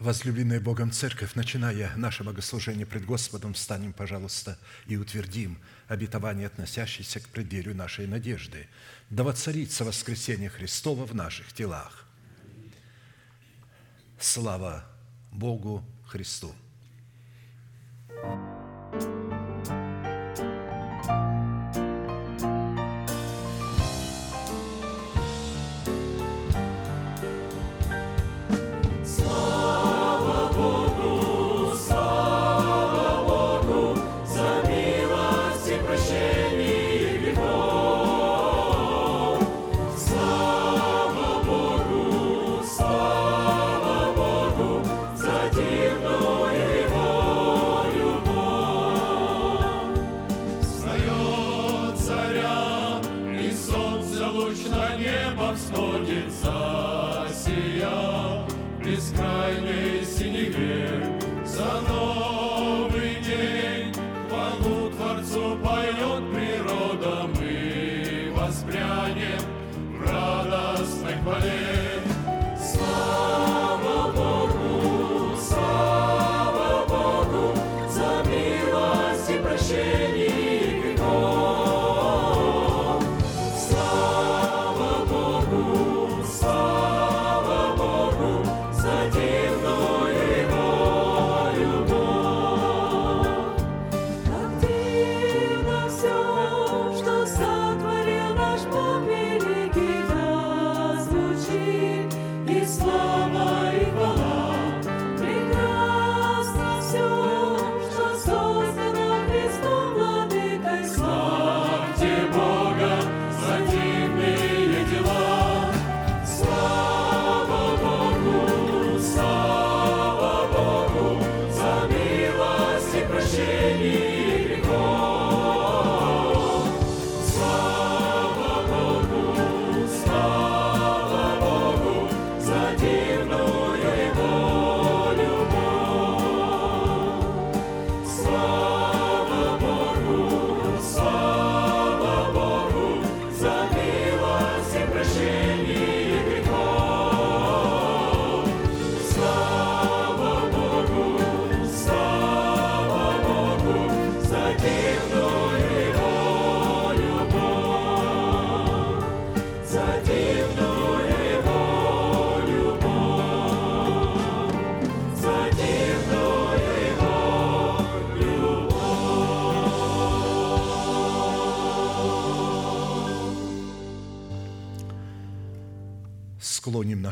Возлюбленная Богом Церковь, начиная наше богослужение пред Господом, встанем, пожалуйста, и утвердим обетование, относящееся к преддверию нашей надежды. Да воцарится воскресение Христова в наших телах. Слава Богу Христу! Встает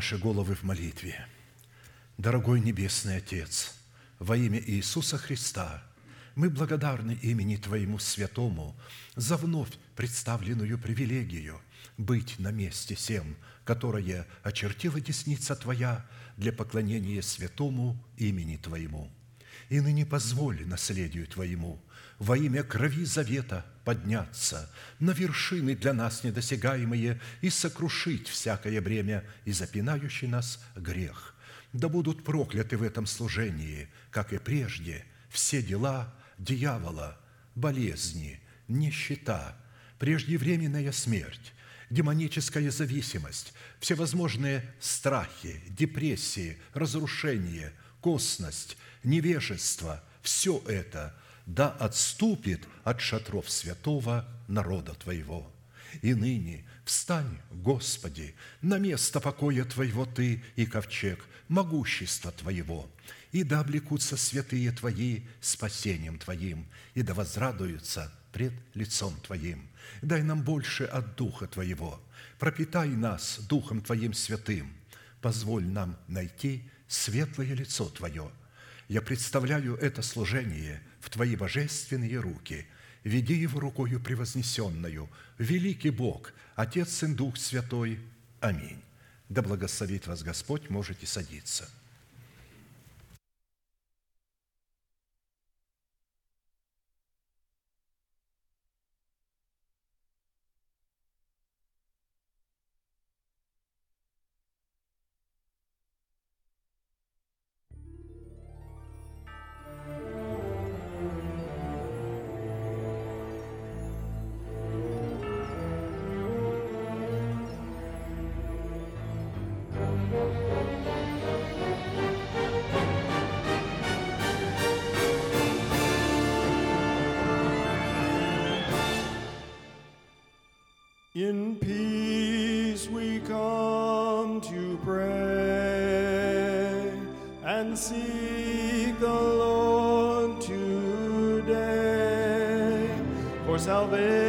наши головы в молитве. Дорогой Небесный Отец, во имя Иисуса Христа, мы благодарны имени Твоему Святому за вновь представленную привилегию быть на месте всем, которое очертила десница Твоя для поклонения святому имени Твоему. И ныне позволь наследию Твоему во имя крови завета подняться на вершины для нас недосягаемые и сокрушить всякое бремя и запинающий нас грех. Да будут прокляты в этом служении, как и прежде, все дела дьявола, болезни, нищета, преждевременная смерть, демоническая зависимость, всевозможные страхи, депрессии, разрушение, косность, невежество – все это да отступит от шатров святого народа Твоего. И ныне встань, Господи, на место покоя Твоего Ты и ковчег могущества Твоего, и да облекутся святые Твои спасением Твоим, и да возрадуются пред лицом Твоим. Дай нам больше от Духа Твоего, пропитай нас Духом Твоим святым, позволь нам найти светлое лицо Твое. Я представляю это служение в Твои божественные руки. Веди его рукою превознесенную. Великий Бог, Отец, Сын, Дух Святой. Аминь. Да благословит вас Господь, можете садиться. In peace we come to pray and seek the Lord today for salvation.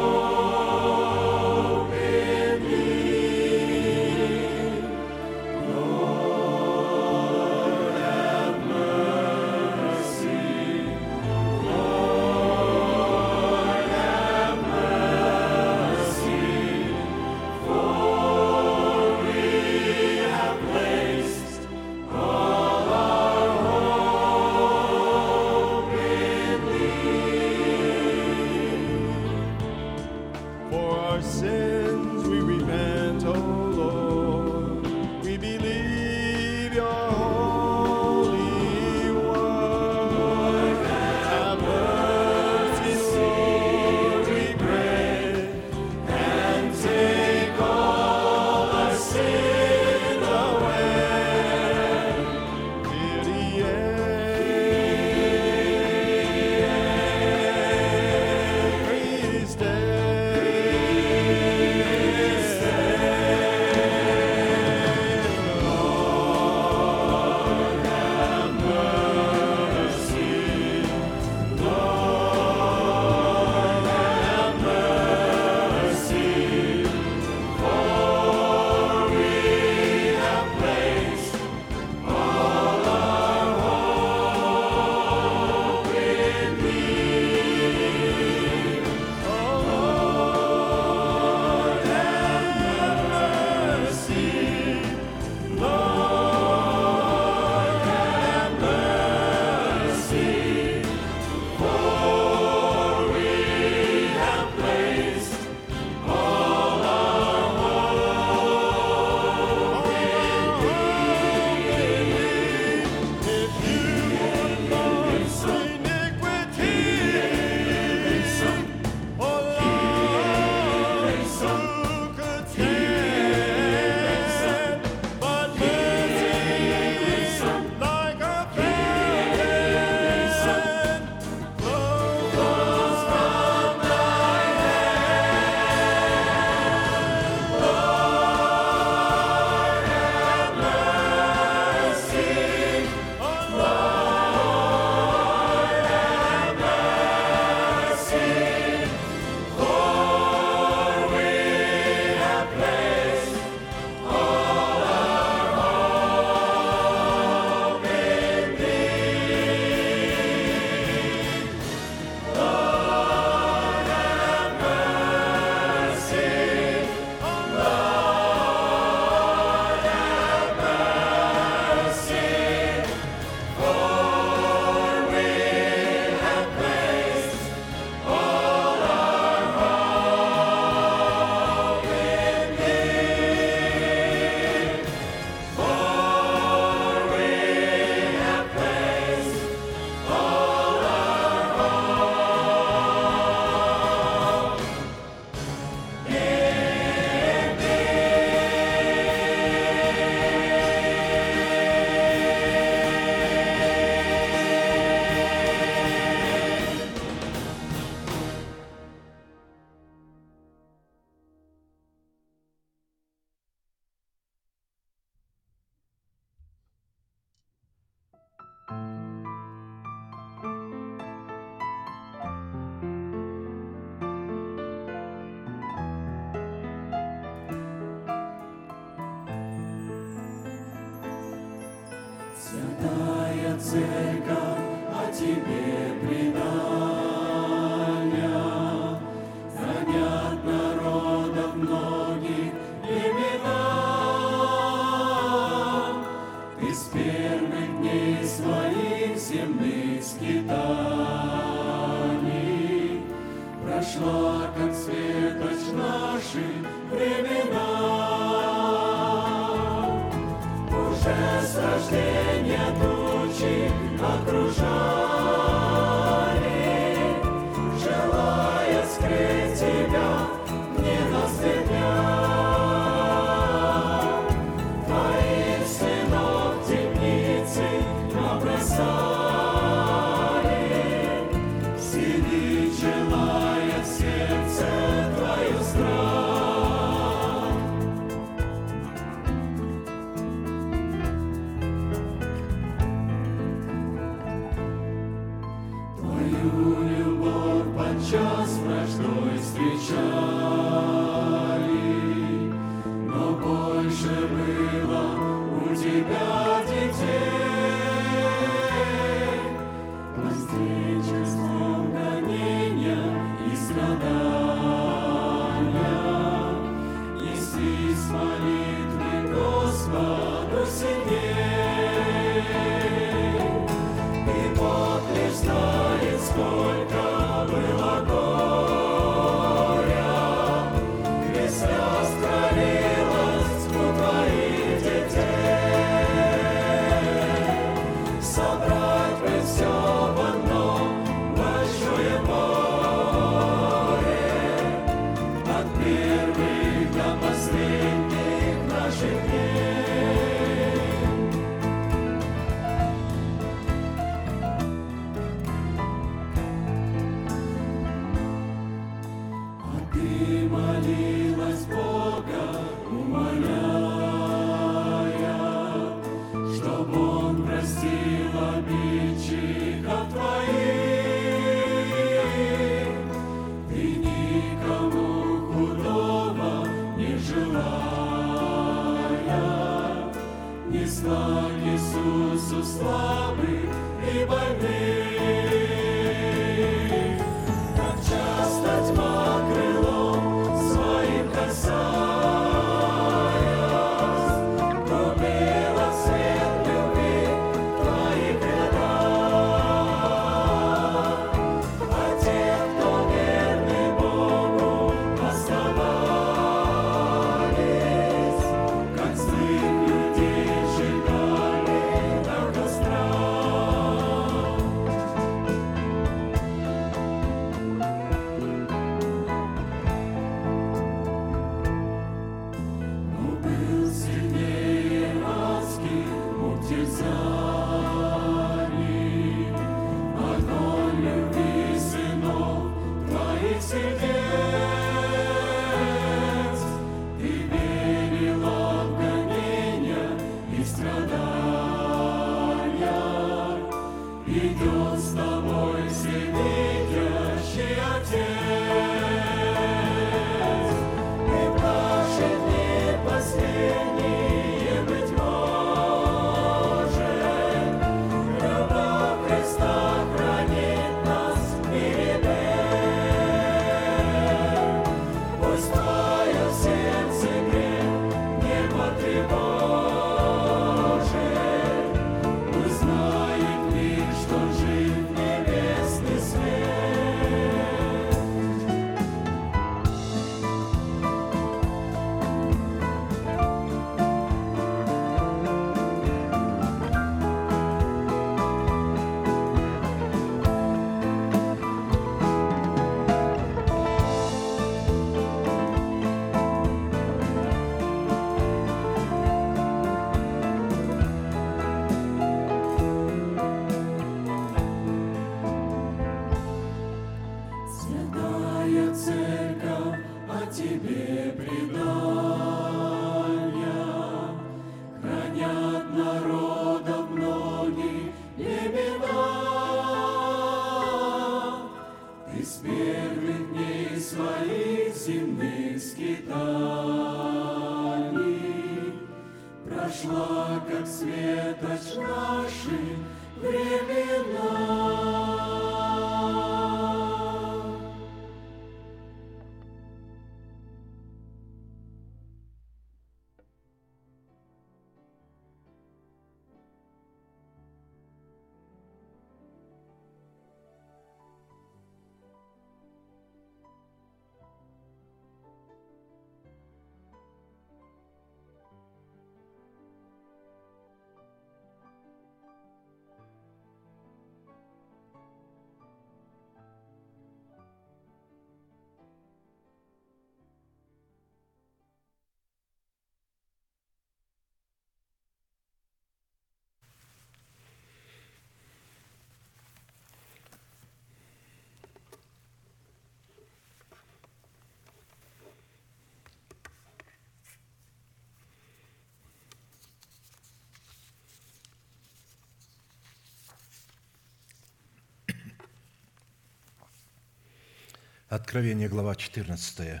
Откровение, глава 14,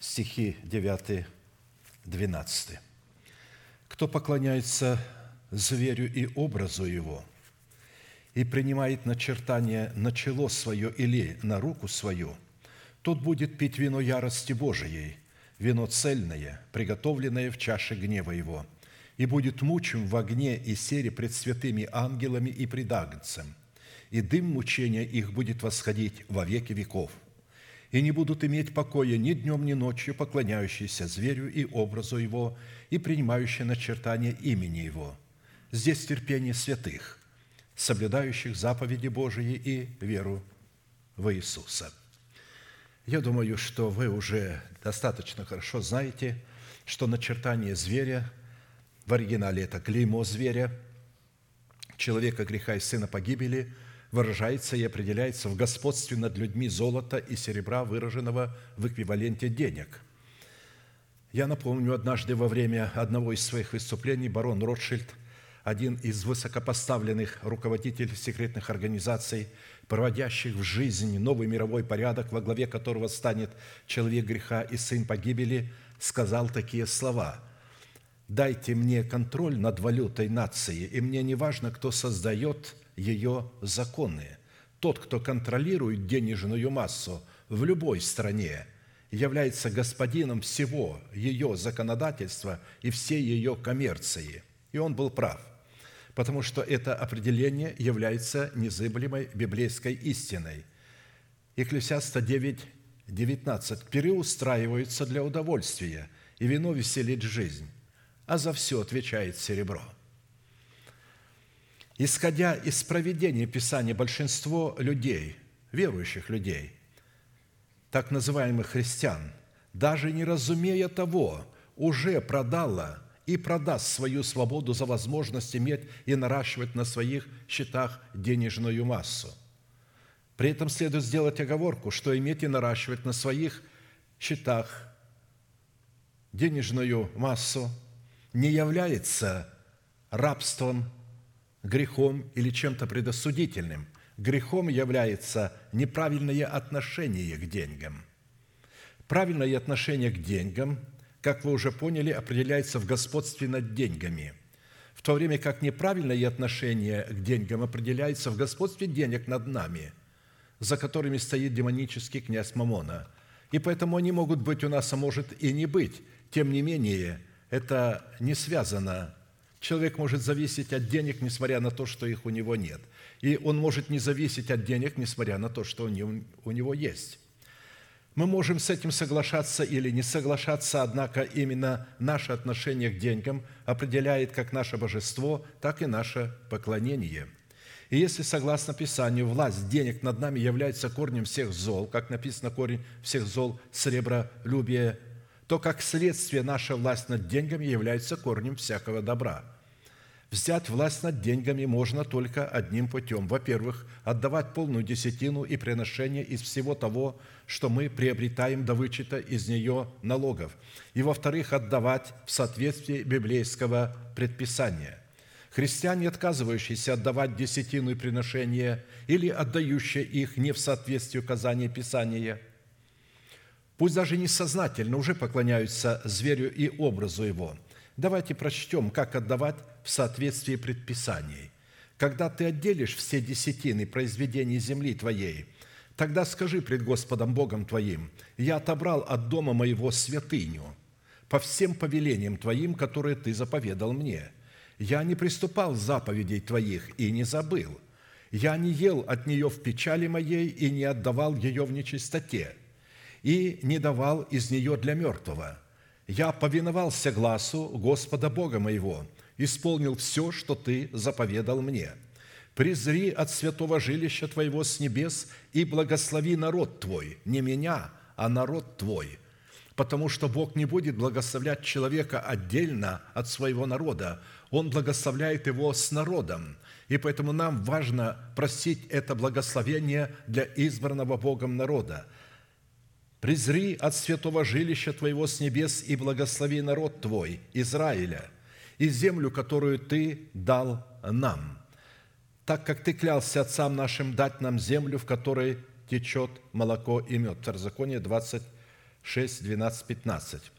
стихи 9, 12. «Кто поклоняется зверю и образу его, и принимает начертание на чело свое или на руку свою, тот будет пить вино ярости Божией, вино цельное, приготовленное в чаше гнева его, и будет мучим в огне и сере пред святыми ангелами и пред Агнцем, и дым мучения их будет восходить во веки веков. И не будут иметь покоя ни днем, ни ночью поклоняющиеся зверю и образу его, и принимающие начертание имени его. Здесь терпение святых, соблюдающих заповеди Божии и веру в Иисуса. Я думаю, что вы уже достаточно хорошо знаете, что начертание зверя, в оригинале это клеймо зверя, человека греха и сына погибели, выражается и определяется в господстве над людьми золота и серебра, выраженного в эквиваленте денег. Я напомню, однажды во время одного из своих выступлений барон Ротшильд, один из высокопоставленных руководителей секретных организаций, проводящих в жизнь новый мировой порядок, во главе которого станет человек греха и сын погибели, сказал такие слова – дайте мне контроль над валютой нации, и мне не важно, кто создает ее законы. Тот, кто контролирует денежную массу в любой стране, является господином всего ее законодательства и всей ее коммерции. И он был прав, потому что это определение является незыблемой библейской истиной. Екклесиаста 9, 19. «Переустраиваются для удовольствия, и вино веселит жизнь, а за все отвечает серебро». Исходя из проведения Писания, большинство людей, верующих людей, так называемых христиан, даже не разумея того, уже продало и продаст свою свободу за возможность иметь и наращивать на своих счетах денежную массу. При этом следует сделать оговорку, что иметь и наращивать на своих счетах денежную массу не является рабством грехом или чем-то предосудительным. Грехом является неправильное отношение к деньгам. Правильное отношение к деньгам, как вы уже поняли, определяется в господстве над деньгами, в то время как неправильное отношение к деньгам определяется в господстве денег над нами, за которыми стоит демонический князь Мамона. И поэтому они могут быть у нас, а может и не быть. Тем не менее, это не связано Человек может зависеть от денег, несмотря на то, что их у него нет. И он может не зависеть от денег, несмотря на то, что у него есть. Мы можем с этим соглашаться или не соглашаться, однако именно наше отношение к деньгам определяет как наше божество, так и наше поклонение. И если, согласно Писанию, власть денег над нами является корнем всех зол, как написано, корень всех зол – сребролюбие, то как следствие наша власть над деньгами является корнем всякого добра. Взять власть над деньгами можно только одним путем. Во-первых, отдавать полную десятину и приношение из всего того, что мы приобретаем до вычета из нее налогов. И во-вторых, отдавать в соответствии библейского предписания. Христиане, отказывающиеся отдавать десятину и приношение или отдающие их не в соответствии указания Писания – пусть даже несознательно уже поклоняются зверю и образу его. Давайте прочтем, как отдавать в соответствии предписаний. Когда ты отделишь все десятины произведений земли твоей, тогда скажи пред Господом Богом твоим, я отобрал от дома моего святыню по всем повелениям твоим, которые ты заповедал мне. Я не приступал заповедей твоих и не забыл. Я не ел от нее в печали моей и не отдавал ее в нечистоте и не давал из нее для мертвого. Я повиновался глазу Господа Бога моего, исполнил все, что Ты заповедал мне. Презри от святого жилища Твоего с небес и благослови народ Твой, не меня, а народ Твой, потому что Бог не будет благословлять человека отдельно от своего народа, Он благословляет его с народом. И поэтому нам важно просить это благословение для избранного Богом народа – Презри от святого жилища Твоего с небес и благослови народ Твой, Израиля, и землю, которую Ты дал нам, так как Ты клялся отцам нашим дать нам землю, в которой течет молоко и мед. Второзаконие 26, 12, 15.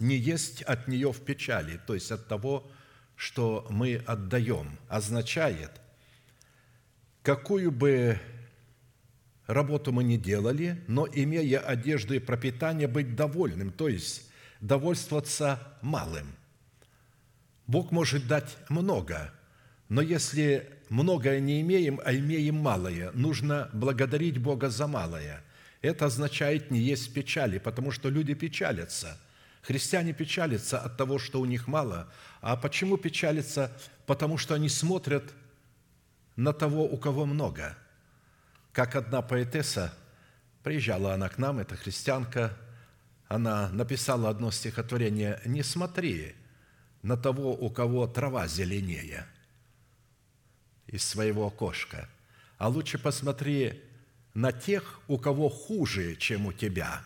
Не есть от нее в печали, то есть от того, что мы отдаем, означает, какую бы работу мы не делали, но имея одежду и пропитание, быть довольным, то есть довольствоваться малым. Бог может дать много, но если многое не имеем, а имеем малое, нужно благодарить Бога за малое. Это означает не есть печали, потому что люди печалятся. Христиане печалятся от того, что у них мало. А почему печалятся? Потому что они смотрят на того, у кого много. Как одна поэтесса, приезжала она к нам, это христианка, она написала одно стихотворение «Не смотри на того, у кого трава зеленее из своего окошка, а лучше посмотри на тех, у кого хуже, чем у тебя.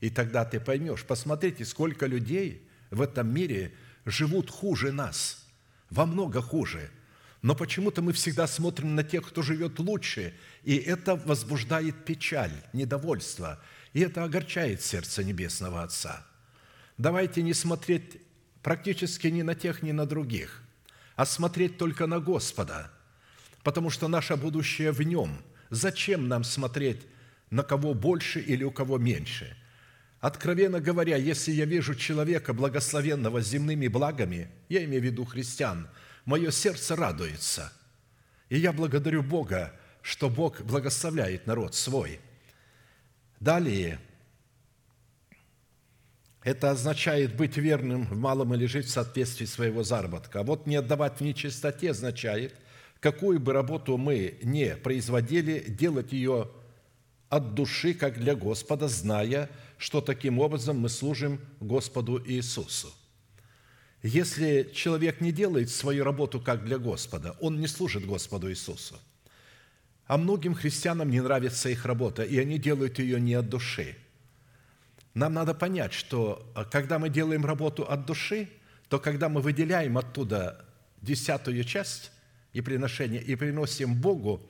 И тогда ты поймешь, посмотрите, сколько людей в этом мире живут хуже нас, во много хуже. Но почему-то мы всегда смотрим на тех, кто живет лучше, и это возбуждает печаль, недовольство, и это огорчает сердце Небесного Отца. Давайте не смотреть практически ни на тех, ни на других, а смотреть только на Господа, потому что наше будущее в Нем. Зачем нам смотреть на кого больше или у кого меньше? Откровенно говоря, если я вижу человека, благословенного земными благами, я имею в виду христиан, мое сердце радуется. И я благодарю Бога, что Бог благословляет народ свой. Далее, это означает быть верным в малом или жить в соответствии своего заработка. А вот не отдавать в нечистоте означает, какую бы работу мы не производили, делать ее от души, как для Господа, зная, что таким образом мы служим Господу Иисусу. Если человек не делает свою работу как для Господа, он не служит Господу Иисусу. А многим христианам не нравится их работа, и они делают ее не от души. Нам надо понять, что а, когда мы делаем работу от души, то когда мы выделяем оттуда десятую часть и приношение, и приносим Богу,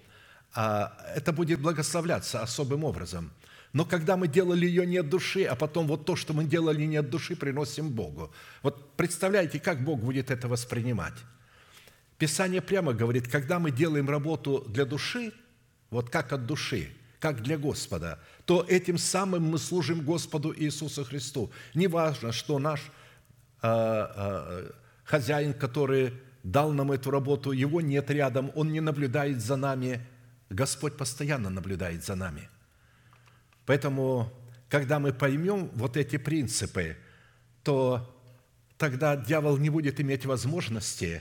а, это будет благословляться особым образом. Но когда мы делали ее не от души, а потом вот то, что мы делали не от души, приносим Богу. Вот представляете, как Бог будет это воспринимать? Писание прямо говорит, когда мы делаем работу для души, вот как от души, как для Господа, то этим самым мы служим Господу Иисусу Христу. Неважно, что наш а, а, хозяин, который дал нам эту работу, его нет рядом, он не наблюдает за нами. Господь постоянно наблюдает за нами. Поэтому, когда мы поймем вот эти принципы, то тогда дьявол не будет иметь возможности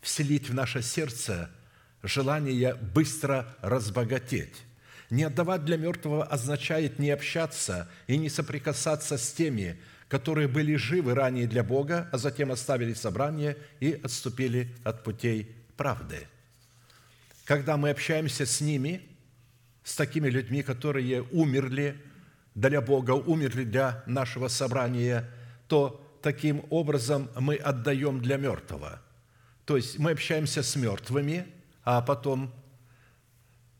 вселить в наше сердце желание быстро разбогатеть. Не отдавать для мертвого означает не общаться и не соприкасаться с теми, которые были живы ранее для Бога, а затем оставили собрание и отступили от путей правды. Когда мы общаемся с ними, с такими людьми, которые умерли для Бога, умерли для нашего собрания, то таким образом мы отдаем для мертвого. То есть мы общаемся с мертвыми, а потом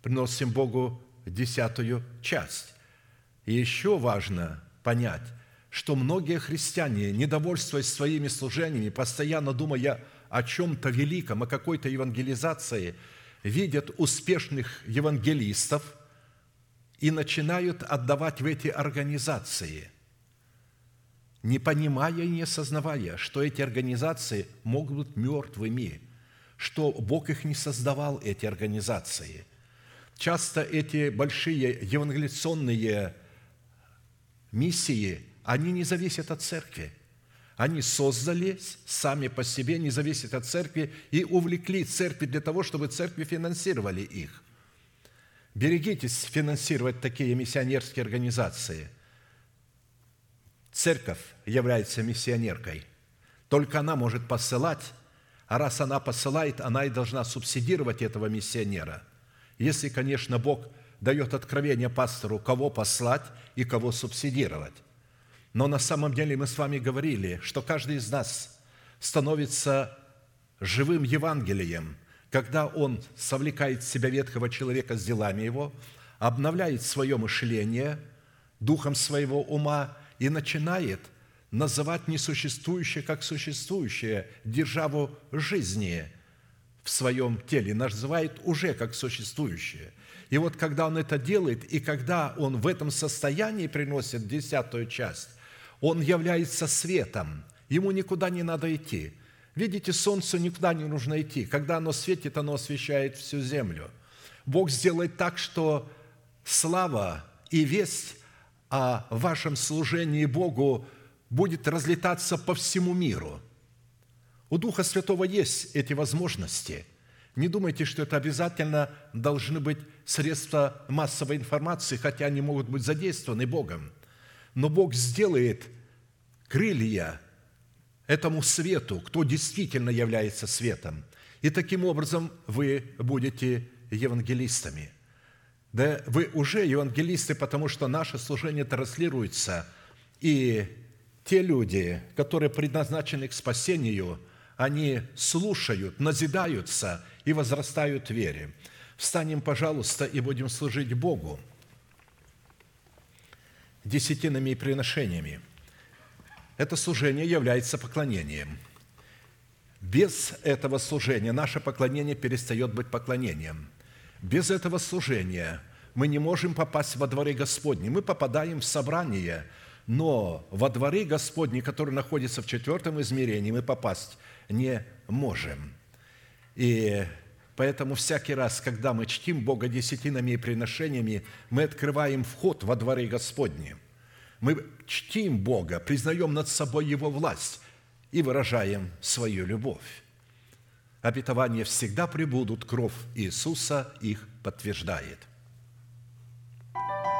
приносим Богу десятую часть. И еще важно понять, что многие христиане, недовольствуясь своими служениями, постоянно думая о чем-то великом, о какой-то евангелизации, видят успешных евангелистов и начинают отдавать в эти организации, не понимая и не осознавая, что эти организации могут быть мертвыми, что Бог их не создавал, эти организации – Часто эти большие евангелиционные миссии, они не зависят от церкви. Они создались сами по себе, не зависят от церкви, и увлекли церкви для того, чтобы церкви финансировали их. Берегитесь финансировать такие миссионерские организации. Церковь является миссионеркой. Только она может посылать, а раз она посылает, она и должна субсидировать этого миссионера – если, конечно, Бог дает откровение пастору, кого послать и кого субсидировать. Но на самом деле мы с вами говорили, что каждый из нас становится живым Евангелием, когда Он совлекает в себя ветхого человека с делами его, обновляет свое мышление духом своего ума и начинает называть несуществующее как существующее, державу жизни в своем теле, называет уже как существующее. И вот когда он это делает, и когда он в этом состоянии приносит десятую часть, он является светом, ему никуда не надо идти. Видите, солнцу никуда не нужно идти. Когда оно светит, оно освещает всю землю. Бог сделает так, что слава и весть о вашем служении Богу будет разлетаться по всему миру. У Духа Святого есть эти возможности. Не думайте, что это обязательно должны быть средства массовой информации, хотя они могут быть задействованы Богом. Но Бог сделает крылья этому свету, кто действительно является светом. И таким образом вы будете евангелистами. Да вы уже евангелисты, потому что наше служение транслируется, и те люди, которые предназначены к спасению, они слушают, назидаются и возрастают в вере. Встанем, пожалуйста, и будем служить Богу десятинами и приношениями. Это служение является поклонением. Без этого служения наше поклонение перестает быть поклонением. Без этого служения мы не можем попасть во дворы Господни. Мы попадаем в собрание, но во дворы Господни, которые находятся в четвертом измерении, мы попасть не можем. И поэтому всякий раз, когда мы чтим Бога десятинами и приношениями, мы открываем вход во дворы Господни. Мы чтим Бога, признаем над собой Его власть и выражаем свою любовь. Обетования всегда прибудут, кровь Иисуса их подтверждает – Всегда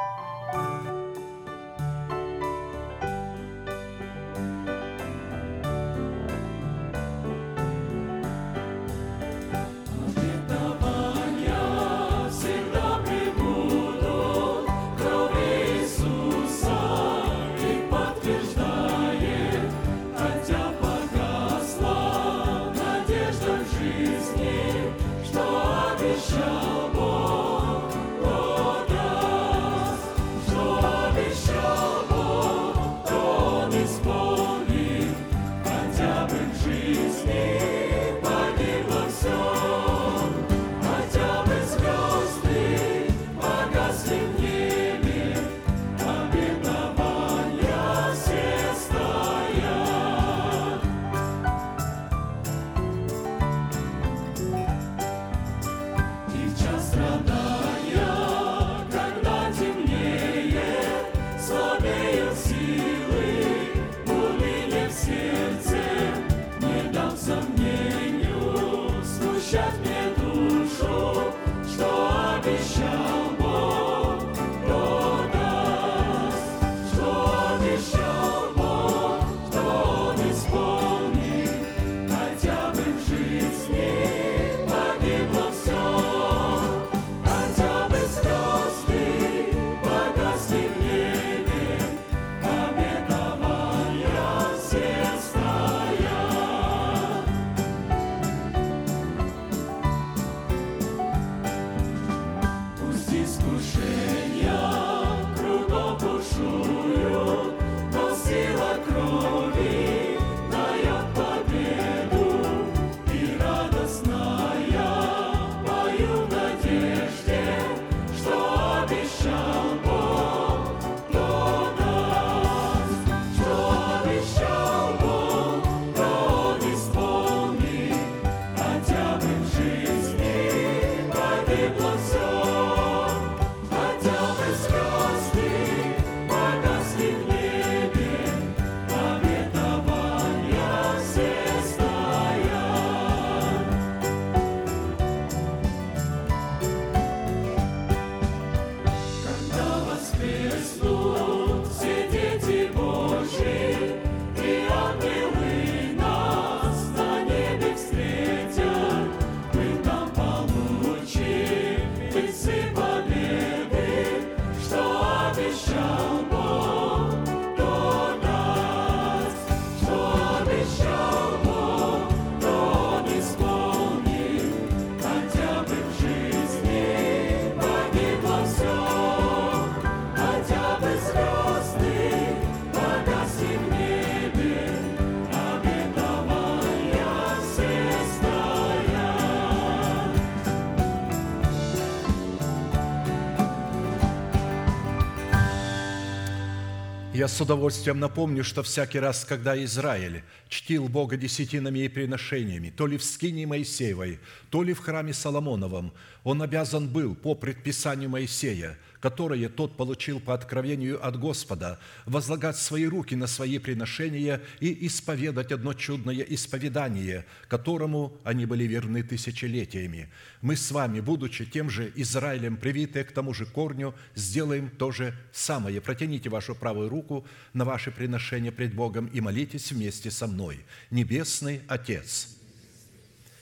Я с удовольствием напомню, что всякий раз, когда Израиль чтил Бога десятинами и приношениями, то ли в скине Моисеевой, то ли в храме Соломоновом, он обязан был по предписанию Моисея, которое тот получил по откровению от Господа, возлагать свои руки на свои приношения и исповедать одно чудное исповедание, которому они были верны тысячелетиями. Мы с вами, будучи тем же Израилем, привитые к тому же корню, сделаем то же самое. Протяните вашу правую руку на ваше приношение пред Богом и молитесь вместе со мной. Небесный Отец,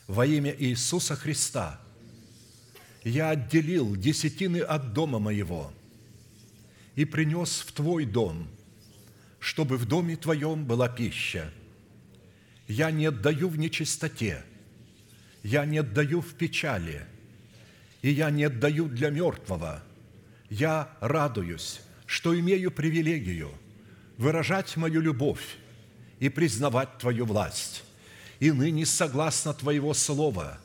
во имя Иисуса Христа – я отделил десятины от дома моего и принес в Твой дом, чтобы в доме Твоем была пища. Я не отдаю в нечистоте, я не отдаю в печали, и я не отдаю для мертвого. Я радуюсь, что имею привилегию выражать мою любовь и признавать Твою власть. И ныне, согласно Твоего слова,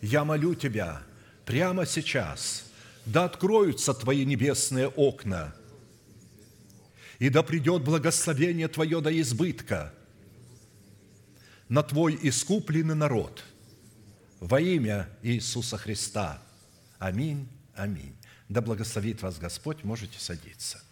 я молю Тебя – прямо сейчас, да откроются Твои небесные окна, и да придет благословение Твое до избытка на Твой искупленный народ во имя Иисуса Христа. Аминь, аминь. Да благословит вас Господь, можете садиться.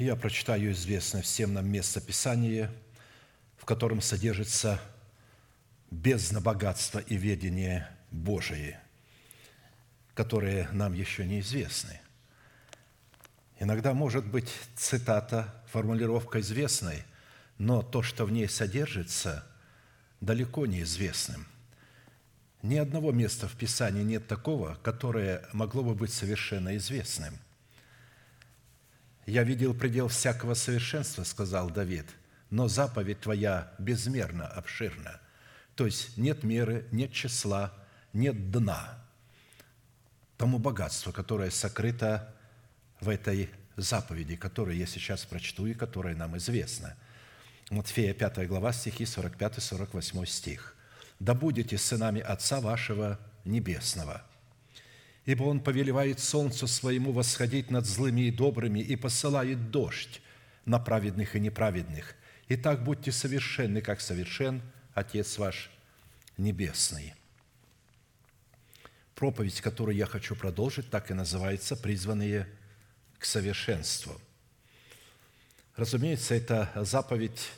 Я прочитаю известное всем нам место Писания, в котором содержится бездна богатства и ведения Божие, которые нам еще неизвестны. Иногда может быть цитата, формулировка известной, но то, что в ней содержится, далеко неизвестным. Ни одного места в Писании нет такого, которое могло бы быть совершенно известным – «Я видел предел всякого совершенства», – сказал Давид, «но заповедь Твоя безмерно обширна». То есть нет меры, нет числа, нет дна тому богатству, которое сокрыто в этой заповеди, которую я сейчас прочту и которая нам известна. Матфея 5 глава, стихи 45-48 стих. «Да будете сынами Отца вашего Небесного, ибо Он повелевает солнцу своему восходить над злыми и добрыми и посылает дождь на праведных и неправедных. Итак, будьте совершенны, как совершен Отец ваш Небесный». проповедь, которую я хочу продолжить, так и называется «Призванные к совершенству». Разумеется, эта заповедь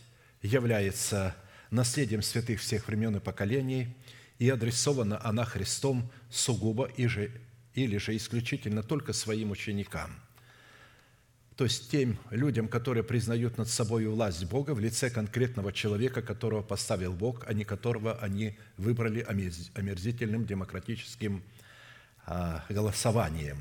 является наследием святых всех времен и поколений, и адресована она Христом сугубо и же, или же исключительно только своим ученикам – то есть тем людям, которые признают над собой власть Бога в лице конкретного человека, которого поставил Бог, а не которого они выбрали омерзительным демократическим а, голосованием.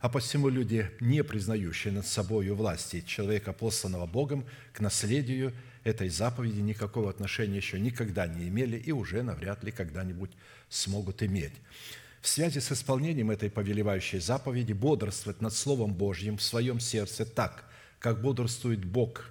А посему люди, не признающие над собой власти человека, посланного Богом, к наследию этой заповеди никакого отношения еще никогда не имели и уже навряд ли когда-нибудь смогут иметь. В связи с исполнением этой повелевающей заповеди бодрствовать над Словом Божьим в своем сердце так, как бодрствует Бог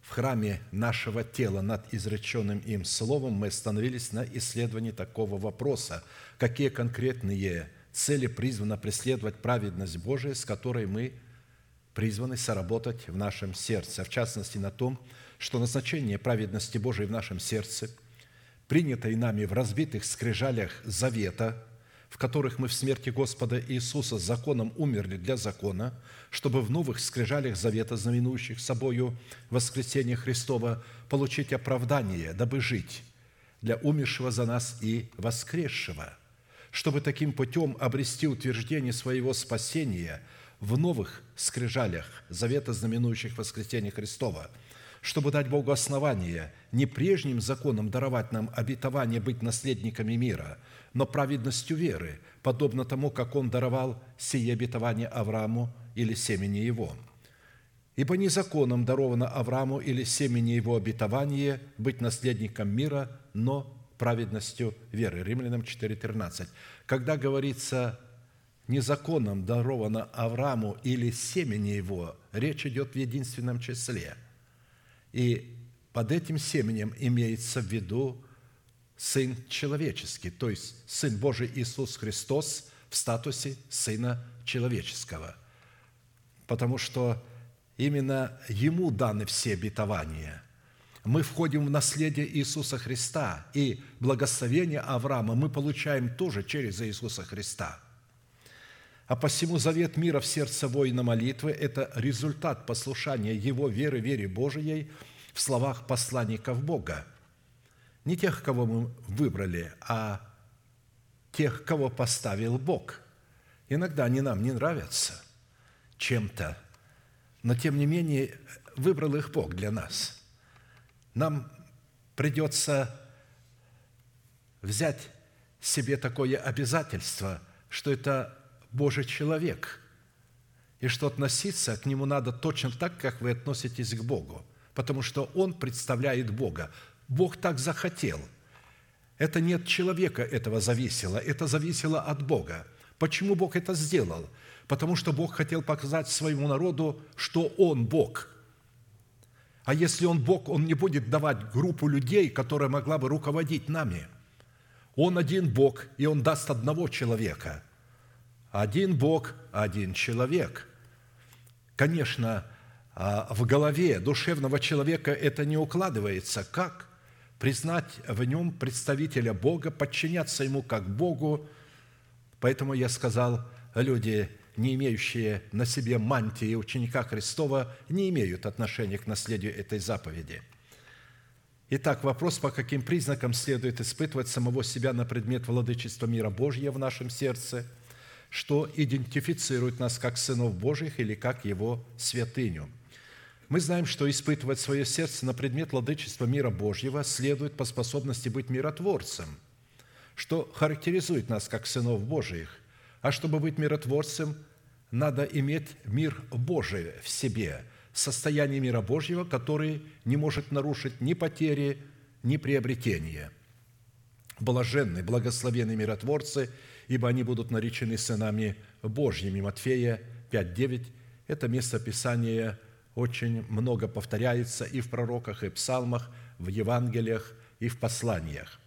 в храме нашего тела над изреченным им Словом, мы остановились на исследовании такого вопроса. Какие конкретные цели призвано преследовать праведность Божия, с которой мы призваны соработать в нашем сердце. В частности, на том, что назначение праведности Божией в нашем сердце – принятой нами в разбитых скрижалях завета, в которых мы в смерти Господа Иисуса законом умерли для закона, чтобы в новых скрижалях завета, знаменующих собою воскресение Христова, получить оправдание, дабы жить для умершего за нас и воскресшего, чтобы таким путем обрести утверждение своего спасения в новых скрижалях завета, знаменующих воскресение Христова – чтобы дать Богу основание не прежним законом даровать нам обетование быть наследниками мира, но праведностью веры, подобно тому, как Он даровал сие обетование Аврааму или семени его. Ибо не законом даровано Аврааму или семени его обетование быть наследником мира, но праведностью веры. Римлянам 4.13. Когда говорится незаконом даровано Аврааму или семени его, речь идет в единственном числе – и под этим семенем имеется в виду Сын человеческий, то есть Сын Божий Иисус Христос в статусе Сына человеческого. Потому что именно Ему даны все обетования. Мы входим в наследие Иисуса Христа, и благословение Авраама мы получаем тоже через Иисуса Христа – а посему завет мира в сердце воина молитвы – это результат послушания его веры, вере Божией в словах посланников Бога. Не тех, кого мы выбрали, а тех, кого поставил Бог. Иногда они нам не нравятся чем-то, но тем не менее выбрал их Бог для нас. Нам придется взять себе такое обязательство, что это Божий человек, и что относиться к нему надо точно так, как вы относитесь к Богу, потому что он представляет Бога. Бог так захотел. Это не от человека этого зависело, это зависело от Бога. Почему Бог это сделал? Потому что Бог хотел показать своему народу, что Он Бог. А если Он Бог, Он не будет давать группу людей, которая могла бы руководить нами. Он один Бог, и Он даст одного человека – один Бог, один человек. Конечно, а, в голове душевного человека это не укладывается. Как признать в нем представителя Бога, подчиняться ему как Богу? Поэтому я сказал, люди, не имеющие на себе мантии ученика Христова, не имеют отношения к наследию этой заповеди. Итак, вопрос, по каким признакам следует испытывать самого себя на предмет владычества мира Божьего в нашем сердце – что идентифицирует нас как сынов Божьих или как Его святыню. Мы знаем, что испытывать свое сердце на предмет владычества мира Божьего следует по способности быть миротворцем, что характеризует нас как сынов Божьих. А чтобы быть миротворцем, надо иметь мир Божий в себе, состояние мира Божьего, который не может нарушить ни потери, ни приобретения. Блаженны, благословенны миротворцы – ибо они будут наречены сынами Божьими». Матфея 5.9 – это место Писания очень много повторяется и в пророках, и в псалмах, в Евангелиях, и в посланиях.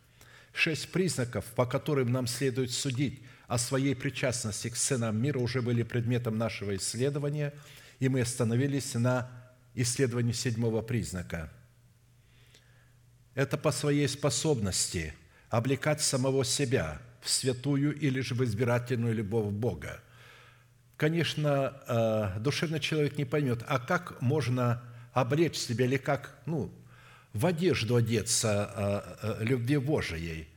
Шесть признаков, по которым нам следует судить о своей причастности к сынам мира, уже были предметом нашего исследования, и мы остановились на исследовании седьмого признака. Это по своей способности облекать самого себя – святую или же в избирательную любовь Бога. Конечно, э, душевный человек не поймет, а как можно облечь себя или как, ну, в одежду одеться э, э, любви Божией,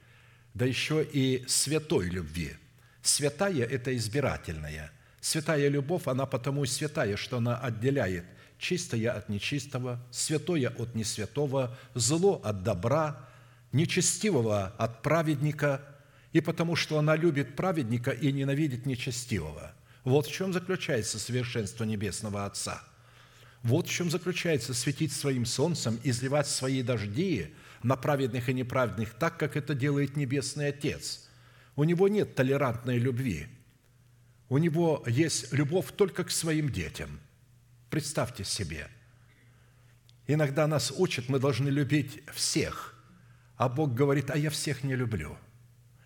да еще и святой любви. Святая – это избирательная. Святая любовь, она потому и святая, что она отделяет чистое от нечистого, святое от несвятого, зло от добра, нечестивого от праведника, и потому что она любит праведника и ненавидит нечестивого. Вот в чем заключается совершенство Небесного Отца – вот в чем заключается светить своим солнцем, изливать свои дожди на праведных и неправедных так, как это делает Небесный Отец. У него нет толерантной любви. У него есть любовь только к своим детям. Представьте себе. Иногда нас учат, мы должны любить всех, а Бог говорит, а я всех не люблю.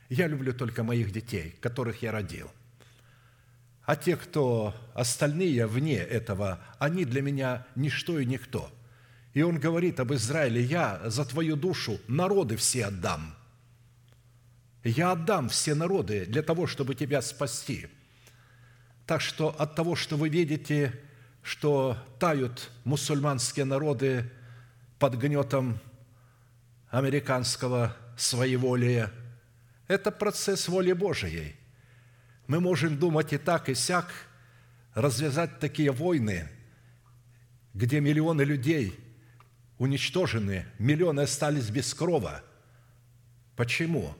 Я люблю только моих детей, которых я родил – а те, кто остальные вне этого, они для меня ничто и никто. И он говорит об Израиле, я за твою душу народы все отдам. Я отдам все народы для того, чтобы тебя спасти. Так что от того, что вы видите, что тают мусульманские народы под гнетом американского своеволия, это процесс воли Божией – мы можем думать и так, и сяк, развязать такие войны, где миллионы людей уничтожены, миллионы остались без крова. Почему?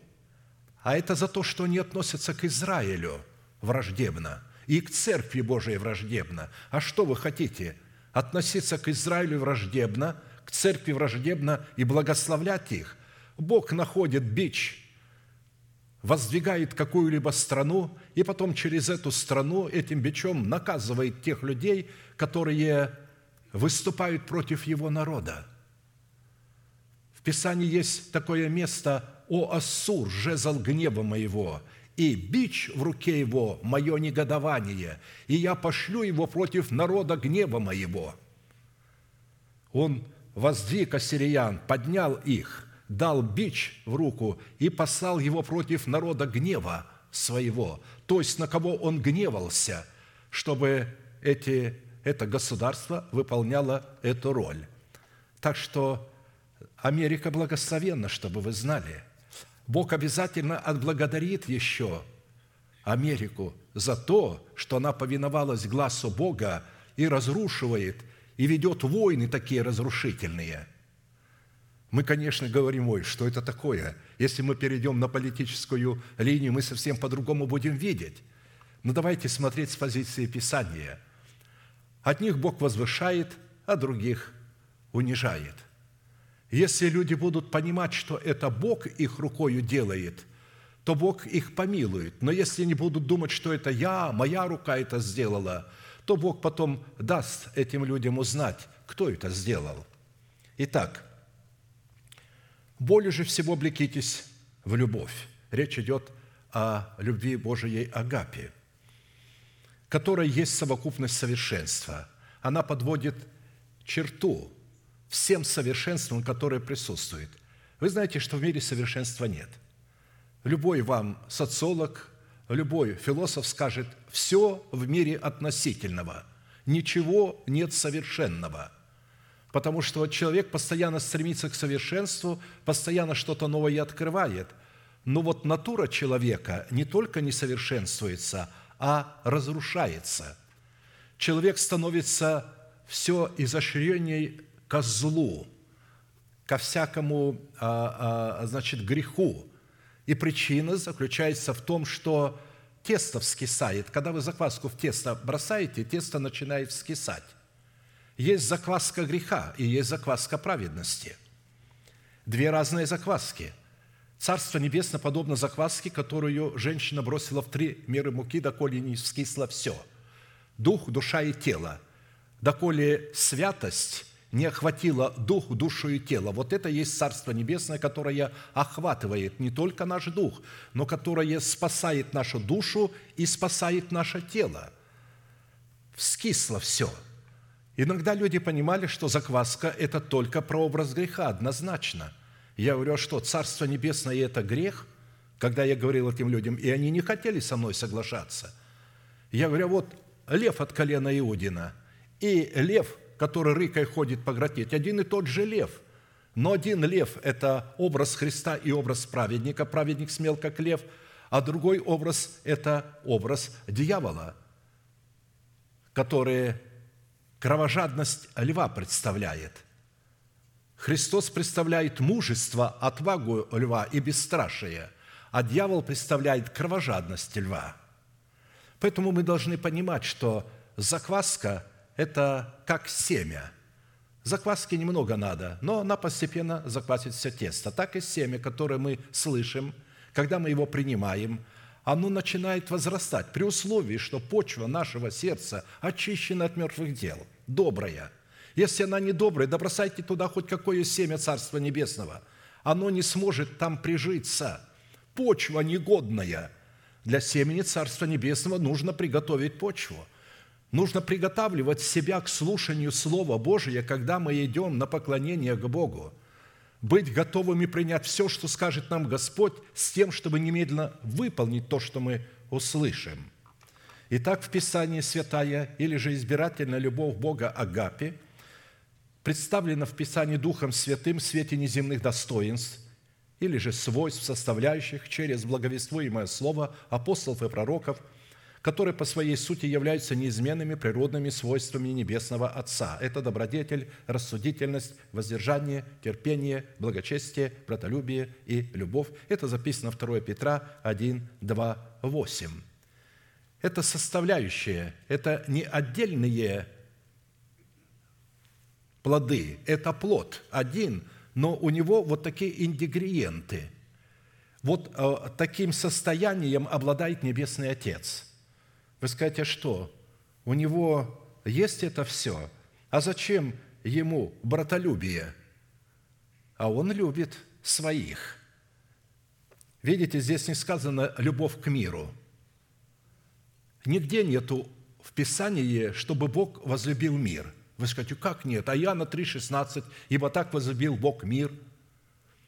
А это за то, что они относятся к Израилю враждебно и к Церкви Божией враждебно. А что вы хотите? Относиться к Израилю враждебно, к Церкви враждебно и благословлять их? Бог находит бич – воздвигает какую-либо страну, и потом через эту страну этим бичом наказывает тех людей, которые выступают против его народа. В Писании есть такое место «О Ассур, жезл гнева моего, и бич в руке его – мое негодование, и я пошлю его против народа гнева моего». Он воздвиг ассириян, поднял их – дал бич в руку и послал его против народа гнева своего, то есть на кого он гневался, чтобы эти, это государство выполняло эту роль. Так что Америка благословенна, чтобы вы знали. Бог обязательно отблагодарит еще Америку за то, что она повиновалась глазу Бога и разрушивает, и ведет войны такие разрушительные – мы, конечно, говорим, ой, что это такое? Если мы перейдем на политическую линию, мы совсем по-другому будем видеть. Но давайте смотреть с позиции Писания. Одних Бог возвышает, а других унижает. Если люди будут понимать, что это Бог их рукою делает, то Бог их помилует. Но если они будут думать, что это я, моя рука это сделала, то Бог потом даст этим людям узнать, кто это сделал. Итак, более же всего облекитесь в любовь. Речь идет о любви Божией Агапе, которая есть совокупность совершенства. Она подводит черту всем совершенствам, которые присутствуют. Вы знаете, что в мире совершенства нет. Любой вам социолог, любой философ скажет, все в мире относительного, ничего нет совершенного – потому что человек постоянно стремится к совершенству, постоянно что-то новое открывает. Но вот натура человека не только не совершенствуется, а разрушается. Человек становится все изощренней ко злу, ко всякому, а, а, значит, греху. И причина заключается в том, что тесто вскисает. Когда вы закваску в тесто бросаете, тесто начинает вскисать. Есть закваска греха и есть закваска праведности. Две разные закваски. Царство Небесное подобно закваске, которую женщина бросила в три меры муки, доколе не вскисло все. Дух, душа и тело. Доколе святость не охватила дух, душу и тело. Вот это есть Царство Небесное, которое охватывает не только наш дух, но которое спасает нашу душу и спасает наше тело. Вскисло все – Иногда люди понимали, что закваска – это только прообраз греха, однозначно. Я говорю, а что, Царство Небесное – это грех? когда я говорил этим людям, и они не хотели со мной соглашаться. Я говорю, вот лев от колена Иудина и лев, который рыкой ходит по гроте, один и тот же лев. Но один лев – это образ Христа и образ праведника, праведник смел как лев, а другой образ – это образ дьявола, который кровожадность льва представляет. Христос представляет мужество, отвагу льва и бесстрашие, а дьявол представляет кровожадность льва. Поэтому мы должны понимать, что закваска – это как семя. Закваски немного надо, но она постепенно заквасит все тесто. Так и семя, которое мы слышим, когда мы его принимаем, оно начинает возрастать при условии, что почва нашего сердца очищена от мертвых дел, добрая. Если она не добрая, да бросайте туда хоть какое семя Царства Небесного. Оно не сможет там прижиться. Почва негодная. Для семени Царства Небесного нужно приготовить почву – Нужно приготавливать себя к слушанию Слова Божия, когда мы идем на поклонение к Богу. Быть готовыми принять все, что скажет нам Господь, с тем, чтобы немедленно выполнить то, что мы услышим. Итак, в Писании святая или же избирательная любовь Бога Агапи представлена в Писании Духом Святым в свете неземных достоинств или же свойств, составляющих через благовествуемое слово апостолов и пророков – которые по своей сути являются неизменными природными свойствами Небесного Отца. Это добродетель, рассудительность, воздержание, терпение, благочестие, братолюбие и любовь. Это записано 2 Петра 1, 2, 8. Это составляющие, это не отдельные плоды, это плод один, но у него вот такие ингредиенты. Вот э, таким состоянием обладает Небесный Отец – вы скажете, что? У него есть это все, а зачем ему братолюбие? А он любит своих. Видите, здесь не сказано «любовь к миру». Нигде нету в Писании, чтобы Бог возлюбил мир. Вы скажете, как нет? А Иоанна 3,16, «Ибо так возлюбил Бог мир».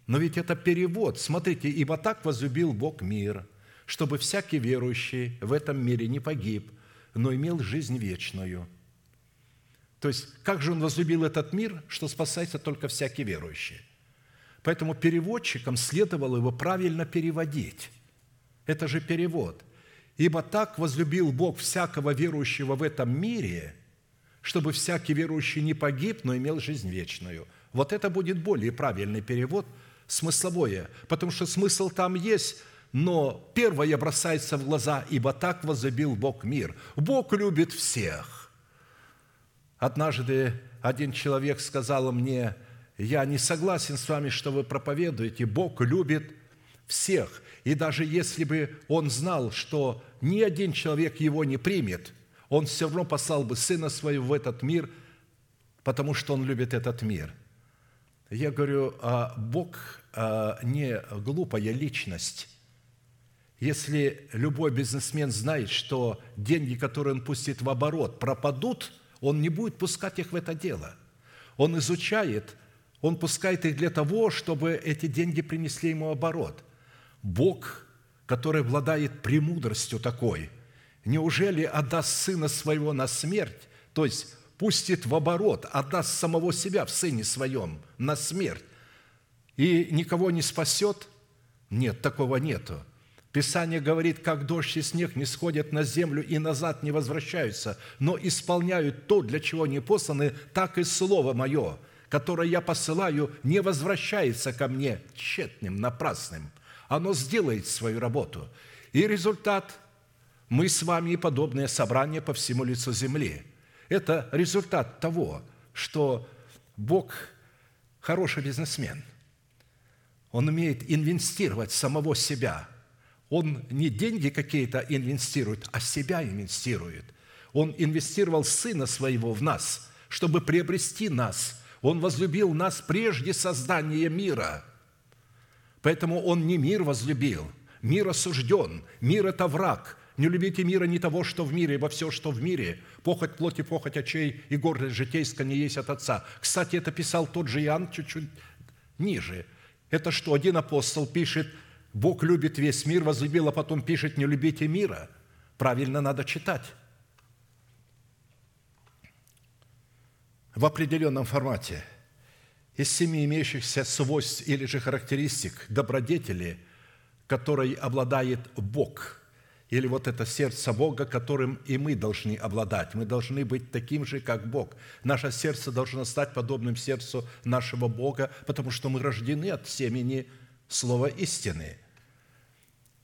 Но ведь это перевод. Смотрите, «Ибо так возлюбил Бог мир» чтобы всякий верующий в этом мире не погиб, но имел жизнь вечную». То есть, как же он возлюбил этот мир, что спасается только всякий верующий? Поэтому переводчикам следовало его правильно переводить. Это же перевод. «Ибо так возлюбил Бог всякого верующего в этом мире, чтобы всякий верующий не погиб, но имел жизнь вечную». Вот это будет более правильный перевод, смысловое, потому что смысл там есть – но первое бросается в глаза, ибо так возлюбил Бог мир. Бог любит всех. Однажды один человек сказал мне, я не согласен с вами, что вы проповедуете, Бог любит всех. И даже если бы он знал, что ни один человек его не примет, он все равно послал бы Сына Своего в этот мир, потому что он любит этот мир. Я говорю, а Бог а, не глупая личность, если любой бизнесмен знает, что деньги, которые он пустит в оборот, пропадут, он не будет пускать их в это дело. Он изучает, он пускает их для того, чтобы эти деньги принесли ему оборот. Бог, который обладает премудростью такой, неужели отдаст Сына Своего на смерть, то есть пустит в оборот, отдаст самого себя в Сыне Своем на смерть, и никого не спасет? Нет, такого нету. Писание говорит, как дождь и снег не сходят на землю и назад не возвращаются, но исполняют то, для чего они посланы, так и Слово Мое, которое я посылаю, не возвращается ко мне тщетным, напрасным. Оно сделает свою работу. И результат – мы с вами и подобные собрания по всему лицу земли. Это результат того, что Бог хороший бизнесмен. Он умеет инвестировать самого себя – он не деньги какие-то инвестирует, а себя инвестирует. Он инвестировал Сына Своего в нас, чтобы приобрести нас. Он возлюбил нас прежде создания мира. Поэтому Он не мир возлюбил, мир осужден, мир – это враг. Не любите мира не того, что в мире, ибо все, что в мире, похоть плоти, похоть очей и гордость житейская не есть от Отца. Кстати, это писал тот же Иоанн чуть-чуть ниже. Это что, один апостол пишет – Бог любит весь мир, возлюбил, а потом пишет, не любите мира. Правильно надо читать. В определенном формате. Из семи имеющихся свойств или же характеристик добродетели, которой обладает Бог, или вот это сердце Бога, которым и мы должны обладать. Мы должны быть таким же, как Бог. Наше сердце должно стать подобным сердцу нашего Бога, потому что мы рождены от семени Слова истины.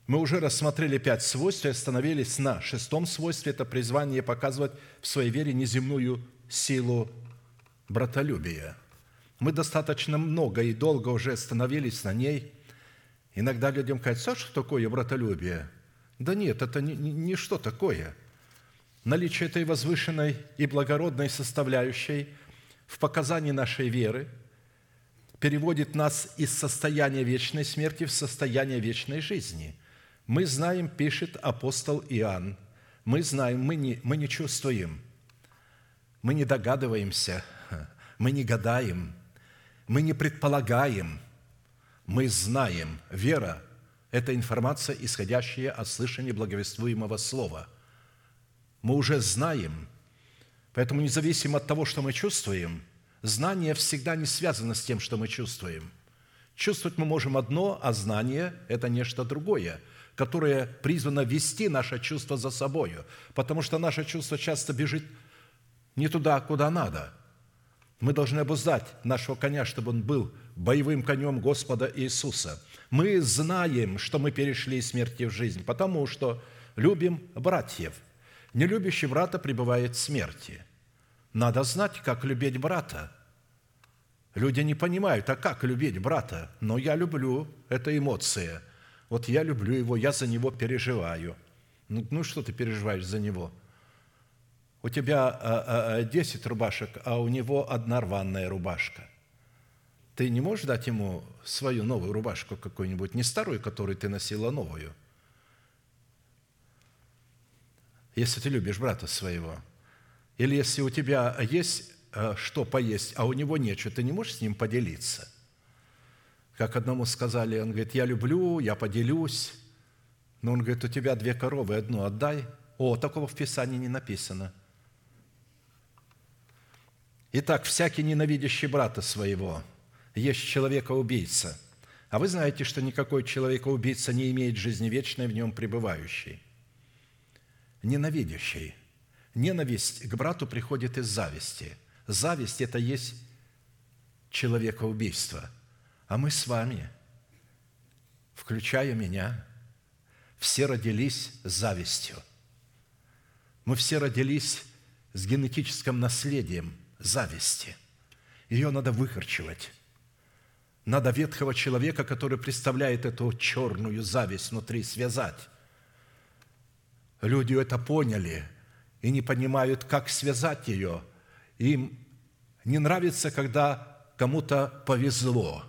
Мы уже рассмотрели пять свойств и остановились на шестом свойстве. Это призвание показывать в своей вере неземную силу братолюбия. Мы достаточно много и долго уже остановились на ней. Иногда людям кажется, что такое братолюбие? Да нет, это не, не, не что такое. Наличие этой возвышенной и благородной составляющей в показании нашей веры переводит нас из состояния вечной смерти в состояние вечной жизни. Мы знаем, пишет апостол Иоанн, мы знаем, мы не, мы не чувствуем, мы не догадываемся, мы не гадаем, мы не предполагаем, мы знаем. Вера – это информация, исходящая от слышания благовествуемого слова. Мы уже знаем, поэтому независимо от того, что мы чувствуем, знание всегда не связано с тем, что мы чувствуем. Чувствовать мы можем одно, а знание – это нечто другое, которое призвано вести наше чувство за собою, потому что наше чувство часто бежит не туда, куда надо. Мы должны обуздать нашего коня, чтобы он был боевым конем Господа Иисуса. Мы знаем, что мы перешли из смерти в жизнь, потому что любим братьев. Не любящий брата пребывает в смерти. Надо знать, как любить брата. Люди не понимают, а как любить брата? Но я люблю, это эмоция. Вот я люблю его, я за него переживаю. Ну, ну что ты переживаешь за него – у тебя 10 рубашек, а у него одна рваная рубашка. Ты не можешь дать ему свою новую рубашку какую-нибудь, не старую, которую ты носила, новую? Если ты любишь брата своего. Или если у тебя есть что поесть, а у него нечего, ты не можешь с ним поделиться. Как одному сказали, он говорит, я люблю, я поделюсь. Но он говорит, у тебя две коровы, одну отдай. О, такого в Писании не написано – Итак, всякий ненавидящий брата своего есть человека-убийца. А вы знаете, что никакой человека-убийца не имеет жизни вечной в нем пребывающей. Ненавидящий. Ненависть к брату приходит из зависти. Зависть – это есть человекоубийство. А мы с вами, включая меня, все родились с завистью. Мы все родились с генетическим наследием – зависти. Ее надо выкорчевать. Надо ветхого человека, который представляет эту черную зависть внутри, связать. Люди это поняли и не понимают, как связать ее. Им не нравится, когда кому-то повезло.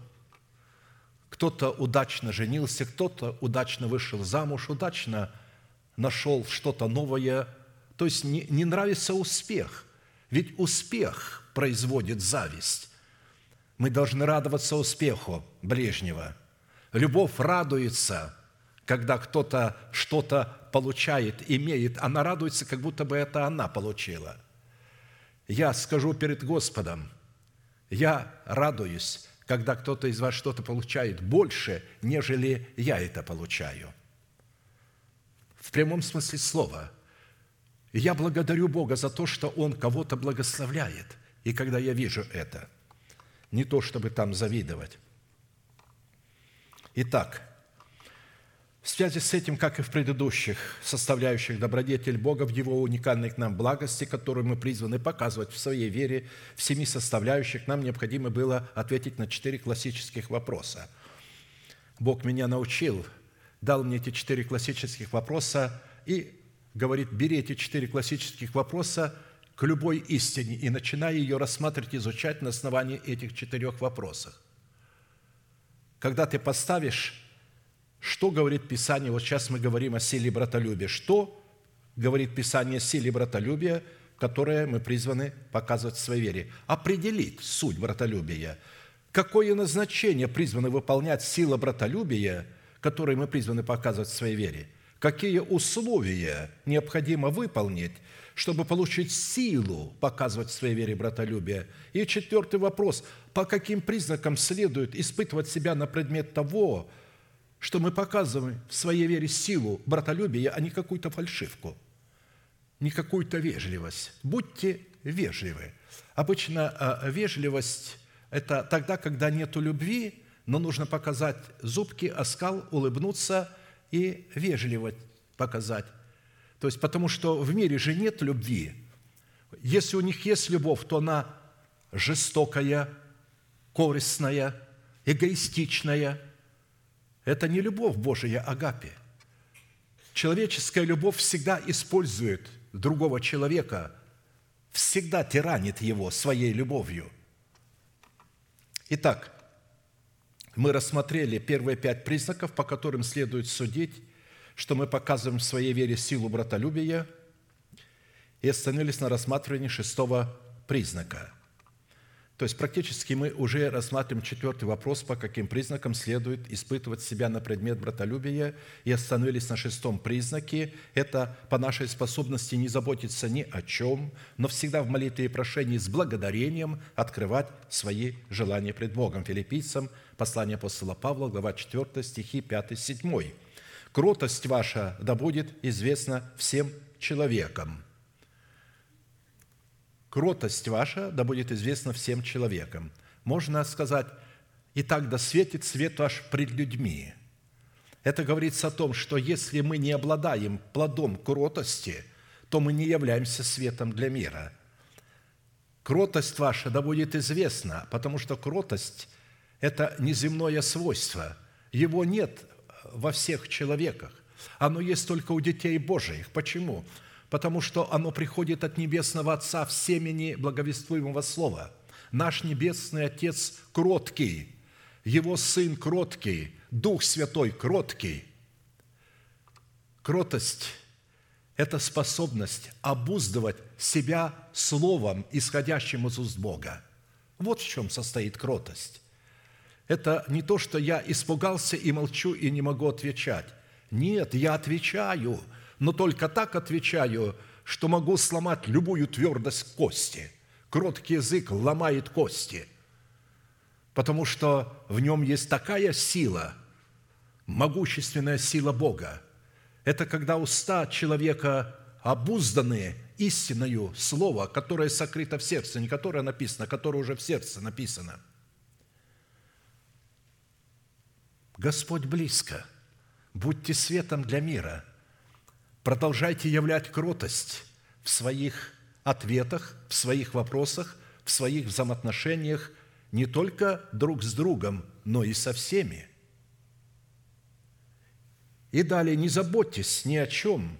Кто-то удачно женился, кто-то удачно вышел замуж, удачно нашел что-то новое. То есть не, не нравится успех. Ведь успех производит зависть. Мы должны радоваться успеху ближнего. Любовь радуется, когда кто-то что-то получает, имеет. Она радуется, как будто бы это она получила. Я скажу перед Господом, я радуюсь, когда кто-то из вас что-то получает больше, нежели я это получаю. В прямом смысле слова – я благодарю Бога за то, что Он кого-то благословляет. И когда я вижу это, не то чтобы там завидовать. Итак, в связи с этим, как и в предыдущих составляющих добродетель Бога в Его уникальной к нам благости, которую мы призваны показывать в своей вере, в семи составляющих, нам необходимо было ответить на четыре классических вопроса. Бог меня научил, дал мне эти четыре классических вопроса, и говорит, бери эти четыре классических вопроса к любой истине и начинай ее рассматривать, изучать на основании этих четырех вопросов. Когда ты поставишь, что говорит Писание, вот сейчас мы говорим о силе братолюбия, что говорит Писание о силе братолюбия, которое мы призваны показывать в своей вере. Определить суть братолюбия. Какое назначение призваны выполнять сила братолюбия – которые мы призваны показывать в своей вере? Какие условия необходимо выполнить, чтобы получить силу показывать в своей вере братолюбие? И четвертый вопрос. По каким признакам следует испытывать себя на предмет того, что мы показываем в своей вере силу братолюбия, а не какую-то фальшивку, не какую-то вежливость? Будьте вежливы. Обычно а, вежливость – это тогда, когда нету любви, но нужно показать зубки, оскал, улыбнуться и вежливо показать. То есть, потому что в мире же нет любви. Если у них есть любовь, то она жестокая, корыстная, эгоистичная. Это не любовь Божия агапе. Человеческая любовь всегда использует другого человека, всегда тиранит его своей любовью. Итак, мы рассмотрели первые пять признаков, по которым следует судить, что мы показываем в своей вере силу братолюбия, и остановились на рассматривании шестого признака. То есть практически мы уже рассматриваем четвертый вопрос, по каким признакам следует испытывать себя на предмет братолюбия, и остановились на шестом признаке. Это по нашей способности не заботиться ни о чем, но всегда в молитве и прошении с благодарением открывать свои желания пред Богом. Филиппийцам, послание апостола Павла, глава 4, стихи 5-7. «Кротость ваша да будет известна всем человекам» кротость ваша да будет известна всем человекам. Можно сказать, и так да светит свет ваш пред людьми. Это говорится о том, что если мы не обладаем плодом кротости, то мы не являемся светом для мира. Кротость ваша да будет известна, потому что кротость – это неземное свойство. Его нет во всех человеках. Оно есть только у детей Божиих. Почему? Почему? Потому что оно приходит от Небесного Отца в семени благовествуемого Слова. Наш Небесный Отец кроткий, Его Сын кроткий, Дух Святой кроткий. Кротость – это способность обуздывать себя словом, исходящим из уст Бога. Вот в чем состоит кротость. Это не то, что я испугался и молчу и не могу отвечать. Нет, я отвечаю – но только так отвечаю, что могу сломать любую твердость кости. Кроткий язык ломает кости, потому что в нем есть такая сила, могущественная сила Бога. Это когда уста человека обузданы истинною слово, которое сокрыто в сердце, не которое написано, а которое уже в сердце написано. Господь близко. Будьте светом для мира – Продолжайте являть кротость в своих ответах, в своих вопросах, в своих взаимоотношениях не только друг с другом, но и со всеми. И далее, не заботьтесь ни о чем,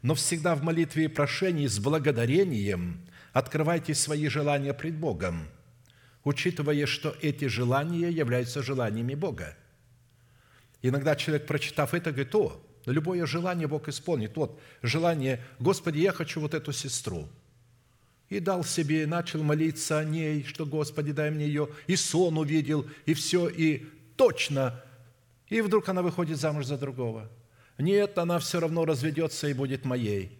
но всегда в молитве и прошении с благодарением открывайте свои желания пред Богом, учитывая, что эти желания являются желаниями Бога. Иногда человек, прочитав это, говорит, о, Любое желание Бог исполнит. Вот желание, Господи, я хочу вот эту сестру. И дал себе, начал молиться о ней, что, Господи, дай мне ее. И сон увидел, и все, и точно. И вдруг она выходит замуж за другого. Нет, она все равно разведется и будет моей.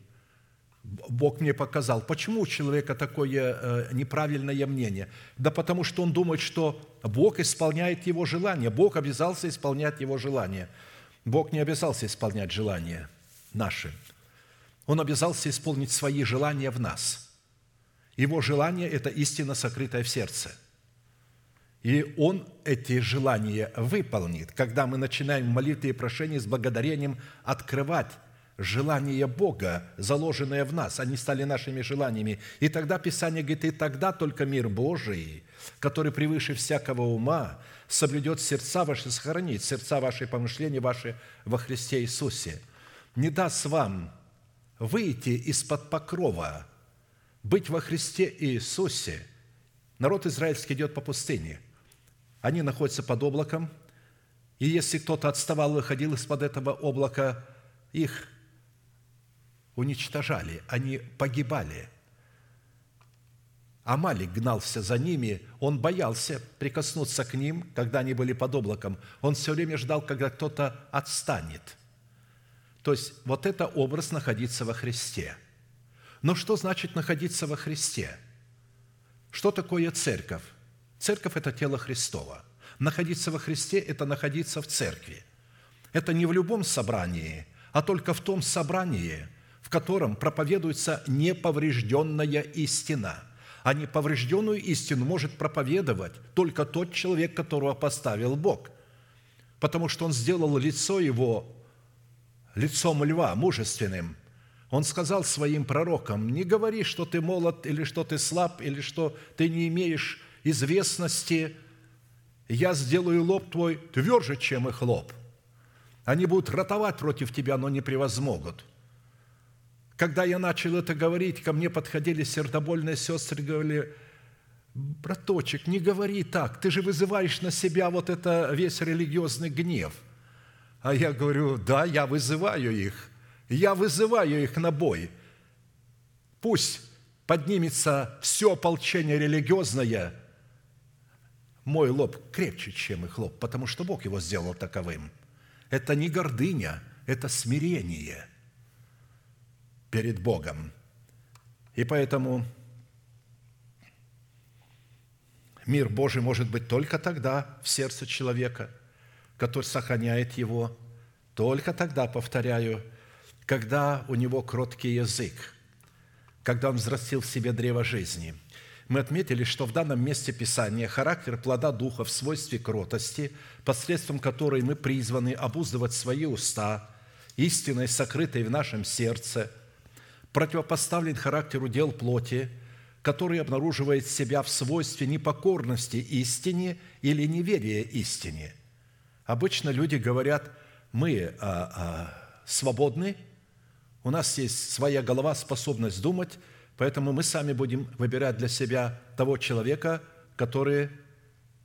Бог мне показал. Почему у человека такое э, неправильное мнение? Да потому что он думает, что Бог исполняет его желание. Бог обязался исполнять его желание – Бог не обязался исполнять желания наши. Он обязался исполнить свои желания в нас. Его желание – это истина, сокрытая в сердце. И Он эти желания выполнит, когда мы начинаем молитвы и прошения с благодарением открывать желания Бога, заложенные в нас, они стали нашими желаниями. И тогда Писание говорит, и тогда только мир Божий, который превыше всякого ума, соблюдет сердца ваши, сохранит сердца ваши, помышления ваши во Христе Иисусе. Не даст вам выйти из-под покрова, быть во Христе Иисусе. Народ израильский идет по пустыне. Они находятся под облаком, и если кто-то отставал, выходил из-под этого облака, их уничтожали, они погибали. Амалик гнался за ними, он боялся прикоснуться к ним, когда они были под облаком. Он все время ждал, когда кто-то отстанет. То есть вот это образ находиться во Христе. Но что значит находиться во Христе? Что такое церковь? Церковь – это тело Христова. Находиться во Христе – это находиться в церкви. Это не в любом собрании, а только в том собрании, в котором проповедуется неповрежденная истина – а неповрежденную истину может проповедовать только тот человек, которого поставил Бог, потому что он сделал лицо его лицом льва, мужественным. Он сказал своим пророкам, не говори, что ты молод, или что ты слаб, или что ты не имеешь известности, я сделаю лоб твой тверже, чем их лоб. Они будут ротовать против тебя, но не превозмогут. Когда я начал это говорить, ко мне подходили сердобольные сестры и говорили, браточек, не говори так, ты же вызываешь на себя вот это весь религиозный гнев. А я говорю, да, я вызываю их, я вызываю их на бой. Пусть поднимется все ополчение религиозное, мой лоб крепче, чем их лоб, потому что Бог его сделал таковым. Это не гордыня, это смирение – перед Богом. И поэтому мир Божий может быть только тогда в сердце человека, который сохраняет его, только тогда, повторяю, когда у него кроткий язык, когда он взрастил в себе древо жизни. Мы отметили, что в данном месте Писания характер плода Духа в свойстве кротости, посредством которой мы призваны обуздывать свои уста, истиной, сокрытой в нашем сердце – противопоставлен характеру дел плоти, который обнаруживает себя в свойстве непокорности истине или неверия истине. Обычно люди говорят, мы а, а, свободны, у нас есть своя голова, способность думать, поэтому мы сами будем выбирать для себя того человека, который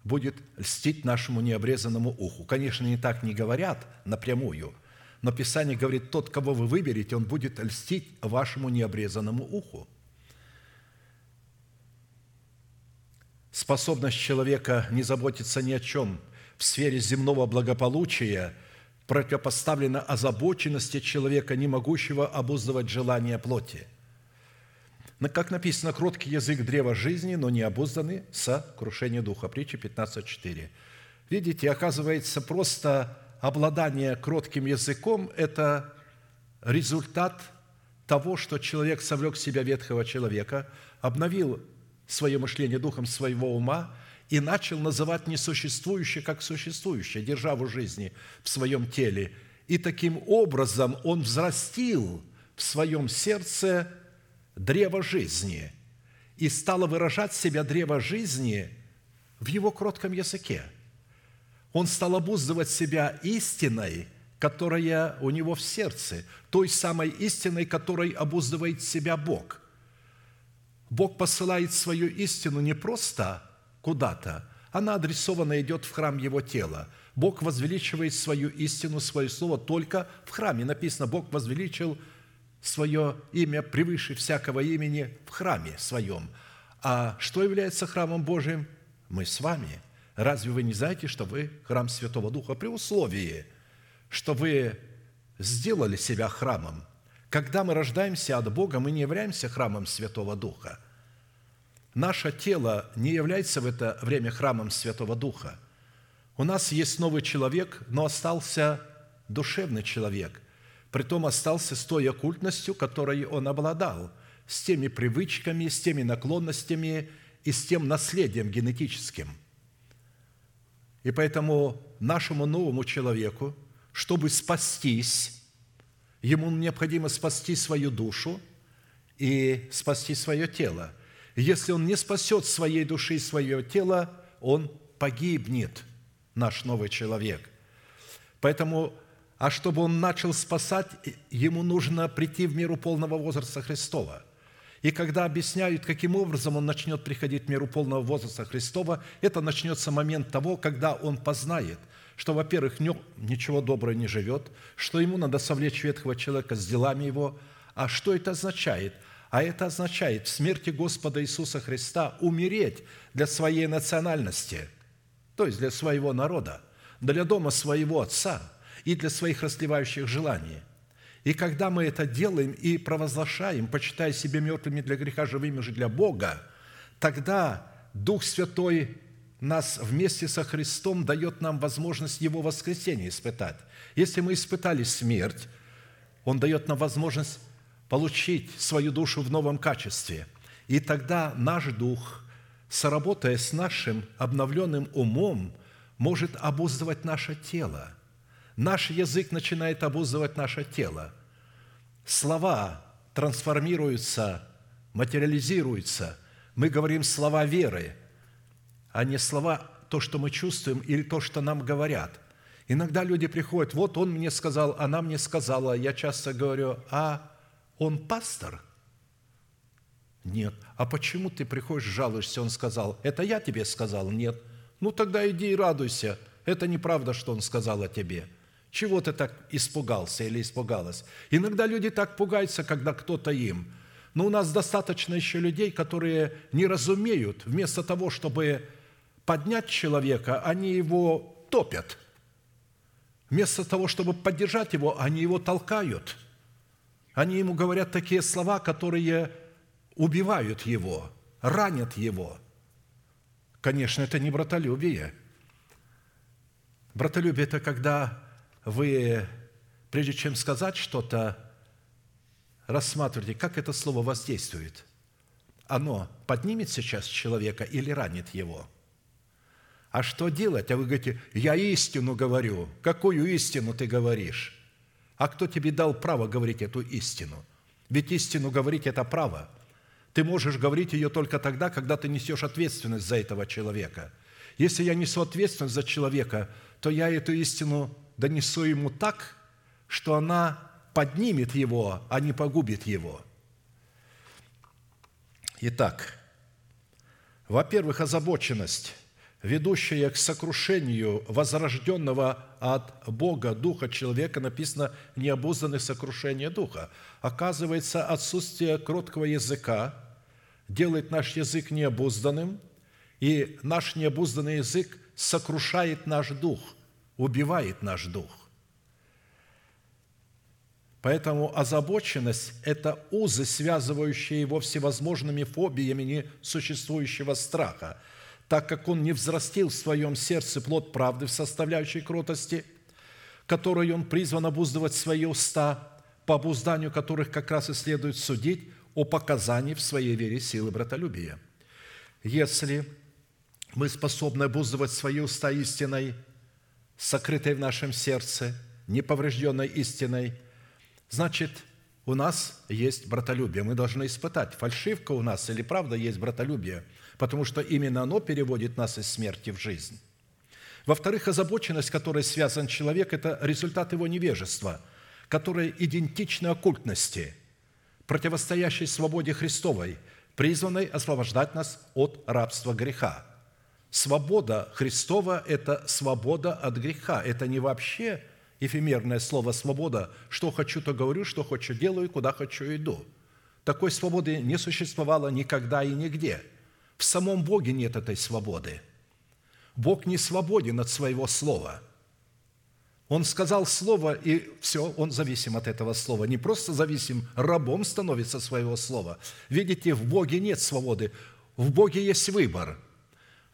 будет льстить нашему необрезанному уху. Конечно, не так не говорят напрямую – но Писание говорит, тот, кого вы выберете, он будет льстить вашему необрезанному уху. Способность человека не заботиться ни о чем в сфере земного благополучия противопоставлена озабоченности человека, не могущего обуздывать желания плоти. Как написано, кроткий язык древа жизни, но не обузданный со крушения духа. Притча 15.4. Видите, оказывается, просто обладание кротким языком – это результат того, что человек совлек себя ветхого человека, обновил свое мышление духом своего ума и начал называть несуществующее как существующее, державу жизни в своем теле. И таким образом он взрастил в своем сердце древо жизни и стало выражать себя древо жизни в его кротком языке – он стал обуздывать себя истиной, которая у него в сердце, той самой истиной, которой обуздывает себя Бог. Бог посылает свою истину не просто куда-то, она адресованно идет в храм Его тела. Бог возвеличивает свою истину, свое слово только в храме. Написано, Бог возвеличил свое имя превыше всякого имени в храме своем. А что является храмом Божиим? Мы с вами – Разве вы не знаете, что вы храм Святого Духа при условии, что вы сделали себя храмом? Когда мы рождаемся от Бога, мы не являемся храмом Святого Духа. Наше тело не является в это время храмом Святого Духа. У нас есть новый человек, но остался душевный человек. Притом остался с той оккультностью, которой он обладал, с теми привычками, с теми наклонностями и с тем наследием генетическим – и поэтому нашему новому человеку, чтобы спастись, ему необходимо спасти свою душу и спасти свое тело. если он не спасет своей души и свое тело, он погибнет, наш новый человек. Поэтому, а чтобы он начал спасать, ему нужно прийти в миру полного возраста Христова – и когда объясняют, каким образом он начнет приходить в миру полного возраста Христова, это начнется момент того, когда он познает, что, во-первых, ничего доброго не живет, что ему надо совлечь ветхого человека с делами его. А что это означает? А это означает в смерти Господа Иисуса Христа умереть для своей национальности, то есть для своего народа, для дома своего Отца и для своих расливающих желаний. И когда мы это делаем и провозглашаем, почитая себя мертвыми для греха, живыми же для Бога, тогда Дух Святой нас вместе со Христом дает нам возможность Его воскресения испытать. Если мы испытали смерть, Он дает нам возможность получить свою душу в новом качестве. И тогда наш дух, соработая с нашим обновленным умом, может обуздывать наше тело. Наш язык начинает обуздывать наше тело. Слова трансформируются, материализируются. Мы говорим слова веры, а не слова то, что мы чувствуем, или то, что нам говорят. Иногда люди приходят, вот он мне сказал, она мне сказала. Я часто говорю, а он пастор? Нет. А почему ты приходишь, жалуешься? Он сказал, это я тебе сказал? Нет. Ну тогда иди и радуйся. Это неправда, что он сказал о тебе. Чего ты так испугался или испугалась? Иногда люди так пугаются, когда кто-то им. Но у нас достаточно еще людей, которые не разумеют, вместо того, чтобы поднять человека, они его топят. Вместо того, чтобы поддержать его, они его толкают – они ему говорят такие слова, которые убивают его, ранят его. Конечно, это не братолюбие. Братолюбие – это когда вы, прежде чем сказать что-то, рассматриваете, как это слово воздействует. Оно поднимет сейчас человека или ранит его – а что делать? А вы говорите, я истину говорю. Какую истину ты говоришь? А кто тебе дал право говорить эту истину? Ведь истину говорить – это право. Ты можешь говорить ее только тогда, когда ты несешь ответственность за этого человека. Если я несу ответственность за человека, то я эту истину донесу ему так, что она поднимет его, а не погубит его. Итак, во-первых, озабоченность – ведущая к сокрушению возрожденного от Бога Духа человека, написано «необузданное сокрушение Духа». Оказывается, отсутствие кроткого языка делает наш язык необузданным, и наш необузданный язык сокрушает наш дух, убивает наш дух. Поэтому озабоченность – это узы, связывающие его всевозможными фобиями несуществующего страха – так как он не взрастил в своем сердце плод правды в составляющей кротости, которой он призван обуздывать свои уста, по обузданию которых как раз и следует судить о показании в своей вере силы братолюбия. Если мы способны обуздывать свои уста истиной, сокрытой в нашем сердце, неповрежденной истиной, значит, у нас есть братолюбие. Мы должны испытать, фальшивка у нас или правда есть братолюбие – потому что именно оно переводит нас из смерти в жизнь. Во-вторых, озабоченность, которой связан человек, это результат его невежества, которая идентична оккультности, противостоящей свободе Христовой, призванной освобождать нас от рабства греха. Свобода Христова – это свобода от греха. Это не вообще эфемерное слово «свобода», что хочу, то говорю, что хочу, делаю, куда хочу, иду. Такой свободы не существовало никогда и нигде – в самом Боге нет этой свободы. Бог не свободен от своего слова. Он сказал слово, и все, он зависим от этого слова. Не просто зависим, рабом становится своего слова. Видите, в Боге нет свободы. В Боге есть выбор.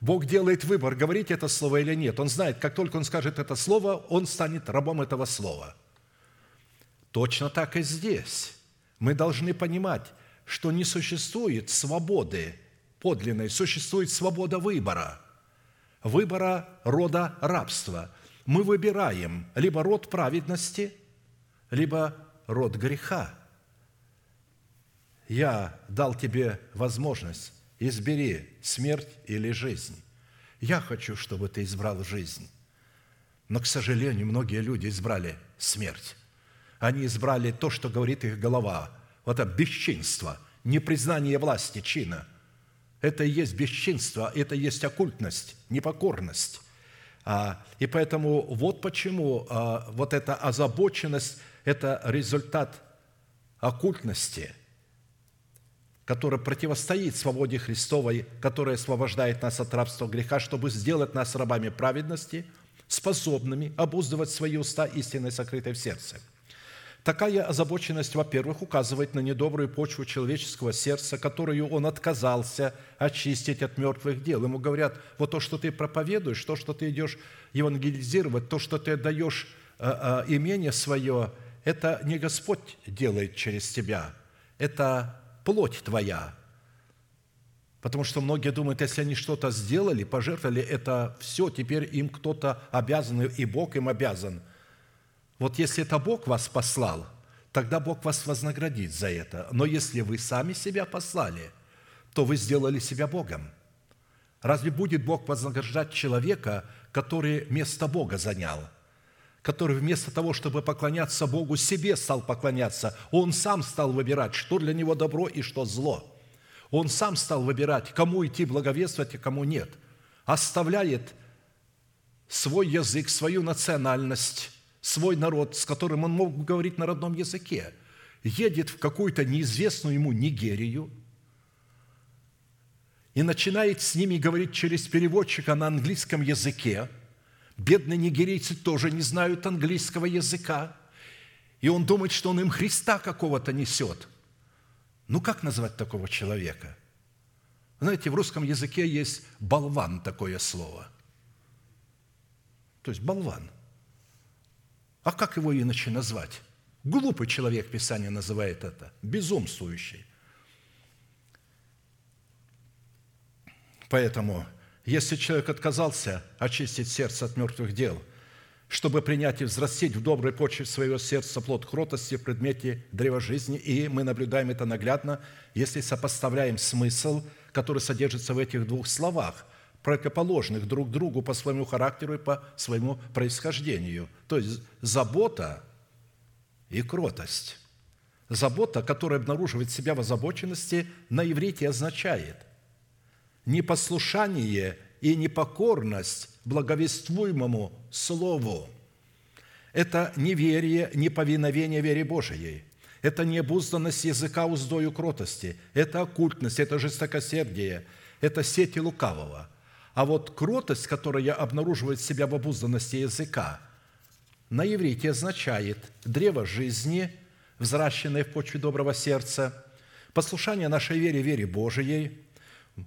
Бог делает выбор, говорить это слово или нет. Он знает, как только он скажет это слово, он станет рабом этого слова. Точно так и здесь. Мы должны понимать, что не существует свободы подлинной существует свобода выбора, выбора рода рабства. Мы выбираем либо род праведности, либо род греха. Я дал тебе возможность, избери смерть или жизнь. Я хочу, чтобы ты избрал жизнь. Но, к сожалению, многие люди избрали смерть. Они избрали то, что говорит их голова. Вот это бесчинство, непризнание власти, чина – это и есть бесчинство, это и есть оккультность, непокорность. А, и поэтому вот почему а, вот эта озабоченность – это результат оккультности. Которое противостоит свободе Христовой, которая освобождает нас от рабства греха, чтобы сделать нас рабами праведности, способными обуздывать свои уста истиной, сокрытой в сердце. Такая озабоченность, во-первых, указывает на недобрую почву человеческого сердца, которую он отказался очистить от мертвых дел. Ему говорят, вот то, что ты проповедуешь, то, что ты идешь евангелизировать, то, что ты даешь э, э, имение свое, это не Господь делает через тебя, это плоть твоя. Потому что многие думают, если они что-то сделали, пожертвовали, это все, теперь им кто-то обязан, и Бог им обязан. Вот если это Бог вас послал, тогда Бог вас вознаградит за это. Но если вы сами себя послали, то вы сделали себя Богом. Разве будет Бог вознаграждать человека, который место Бога занял – который вместо того, чтобы поклоняться Богу, себе стал поклоняться. Он сам стал выбирать, что для него добро и что зло. Он сам стал выбирать, кому идти благовествовать, а кому нет. Оставляет свой язык, свою национальность, свой народ, с которым он мог говорить на родном языке. Едет в какую-то неизвестную ему Нигерию и начинает с ними говорить через переводчика на английском языке – Бедные нигерийцы тоже не знают английского языка. И он думает, что он им Христа какого-то несет. Ну, как назвать такого человека? Знаете, в русском языке есть болван такое слово. То есть болван. А как его иначе назвать? Глупый человек Писание называет это, безумствующий. Поэтому если человек отказался очистить сердце от мертвых дел, чтобы принять и взрастить в доброй почве своего сердца плод кротости в предмете древа жизни, и мы наблюдаем это наглядно, если сопоставляем смысл, который содержится в этих двух словах, противоположных друг другу по своему характеру и по своему происхождению. То есть забота и кротость. Забота, которая обнаруживает себя в озабоченности, на иврите означает – непослушание и непокорность благовествуемому Слову. Это неверие, неповиновение вере Божией. Это необузданность языка уздою кротости. Это оккультность, это жестокосердие, это сети лукавого. А вот кротость, которая обнаруживает себя в обузданности языка, на иврите означает древо жизни, взращенное в почве доброго сердца, послушание нашей вере, вере Божией –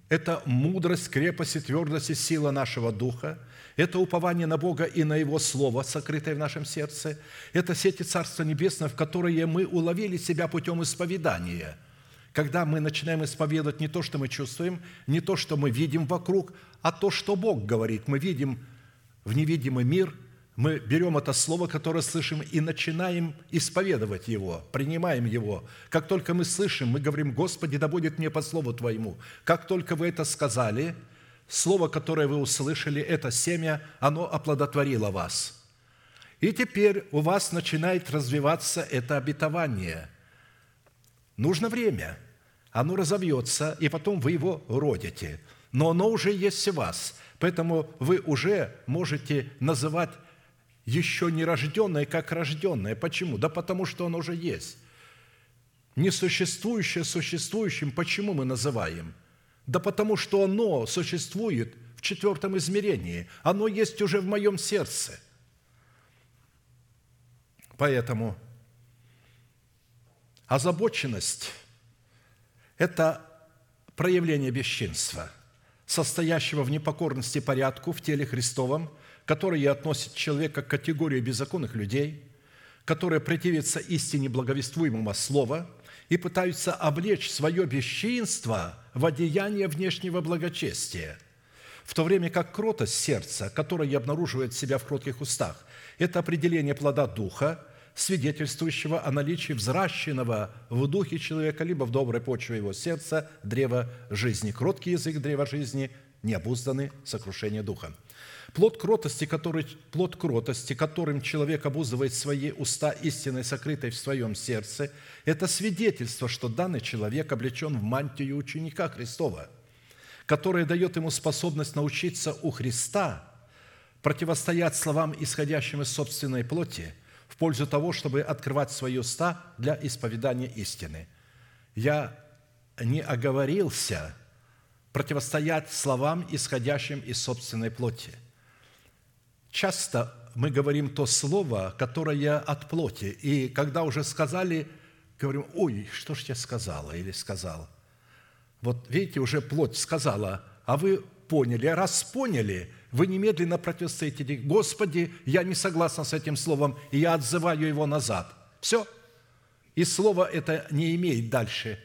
это мудрость, крепость и твердость и сила нашего духа. Это упование на Бога и на Его Слово, сокрытое в нашем сердце. Это сети Царства Небесного, в которые мы уловили себя путем исповедания. Когда мы начинаем исповедовать не то, что мы чувствуем, не то, что мы видим вокруг, а то, что Бог говорит. Мы видим в невидимый мир – мы берем это слово, которое слышим, и начинаем исповедовать его, принимаем его. Как только мы слышим, мы говорим, Господи, да будет мне по слову Твоему. Как только вы это сказали, слово, которое вы услышали, это семя, оно оплодотворило вас. И теперь у вас начинает развиваться это обетование. Нужно время. Оно разовьется, и потом вы его родите. Но оно уже есть в вас. Поэтому вы уже можете называть еще не рожденное, как рожденное. Почему? Да потому что оно уже есть. Несуществующее существующим почему мы называем? Да потому что оно существует в четвертом измерении. Оно есть уже в моем сердце. Поэтому озабоченность – это проявление бесчинства, состоящего в непокорности порядку в теле Христовом – которые относят человека к категории беззаконных людей, которые противятся истине благовествуемого слова и пытаются облечь свое бесчинство в одеяние внешнего благочестия, в то время как кротость сердца, которая обнаруживает себя в кротких устах, это определение плода Духа, свидетельствующего о наличии взращенного в духе человека, либо в доброй почве его сердца, древа жизни. Кроткий язык древа жизни, необузданный сокрушение духа. Плод кротости, который, плод кротости, которым человек обузывает свои уста истиной, сокрытой в своем сердце, это свидетельство, что данный человек облечен в мантию ученика Христова, которая дает ему способность научиться у Христа противостоять словам, исходящим из собственной плоти, в пользу того, чтобы открывать свои уста для исповедания истины. Я не оговорился противостоять словам, исходящим из собственной плоти. Часто мы говорим то слово, которое от плоти, и когда уже сказали, говорим, ой, что ж я сказала или сказал. Вот видите, уже плоть сказала, а вы поняли. А раз поняли, вы немедленно противостоите. Господи, я не согласен с этим словом, и я отзываю его назад. Все. И слово это не имеет дальше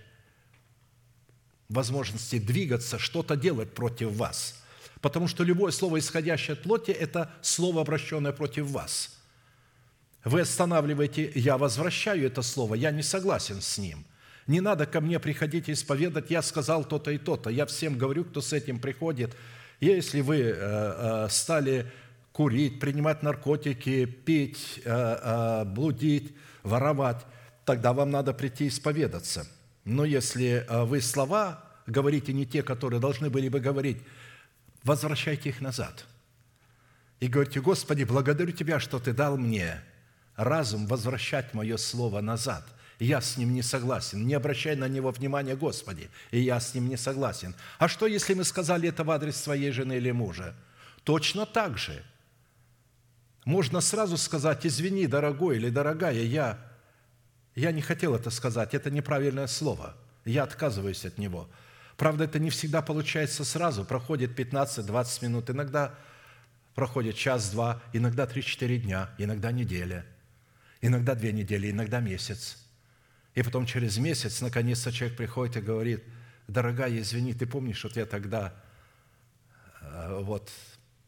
возможности двигаться, что-то делать против вас. Потому что любое слово, исходящее от плоти, это слово, обращенное против вас. Вы останавливаете, я возвращаю это слово, я не согласен с ним. Не надо ко мне приходить и исповедать, я сказал то-то и то-то. Я всем говорю, кто с этим приходит. Если вы э, э, стали курить, принимать наркотики, пить, э, блудить, воровать, тогда вам надо прийти исповедаться – но если вы слова говорите не те, которые должны были бы говорить, возвращайте их назад. И говорите, Господи, благодарю Тебя, что Ты дал мне разум возвращать мое слово назад. Я с ним не согласен. Не обращай на него внимания, Господи, и я с ним не согласен. А что, если мы сказали это в адрес своей жены или мужа? Точно так же. Можно сразу сказать, извини, дорогой или дорогая, я я не хотел это сказать, это неправильное слово. Я отказываюсь от него. Правда, это не всегда получается сразу. Проходит 15-20 минут, иногда проходит час-два, иногда 3-4 дня, иногда неделя, иногда две недели, иногда месяц. И потом через месяц, наконец-то, человек приходит и говорит, дорогая, извини, ты помнишь, вот я тогда, э, вот,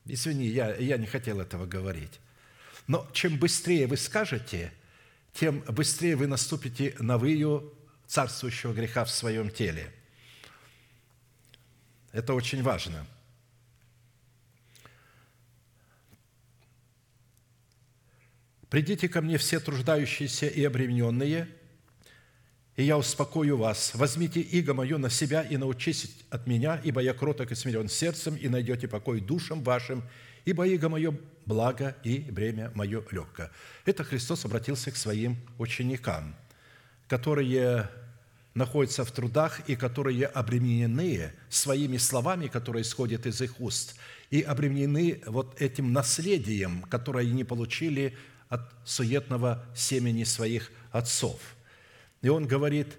извини, я, я не хотел этого говорить. Но чем быстрее вы скажете – тем быстрее вы наступите на выю царствующего греха в своем теле. Это очень важно. «Придите ко мне все труждающиеся и обремененные, и я успокою вас. Возьмите иго мое на себя и научитесь от меня, ибо я кроток и смирен сердцем, и найдете покой душам вашим, ибо иго мое благо и бремя мое легко». Это Христос обратился к своим ученикам, которые находятся в трудах и которые обременены своими словами, которые исходят из их уст, и обременены вот этим наследием, которое они получили от суетного семени своих отцов. И он говорит,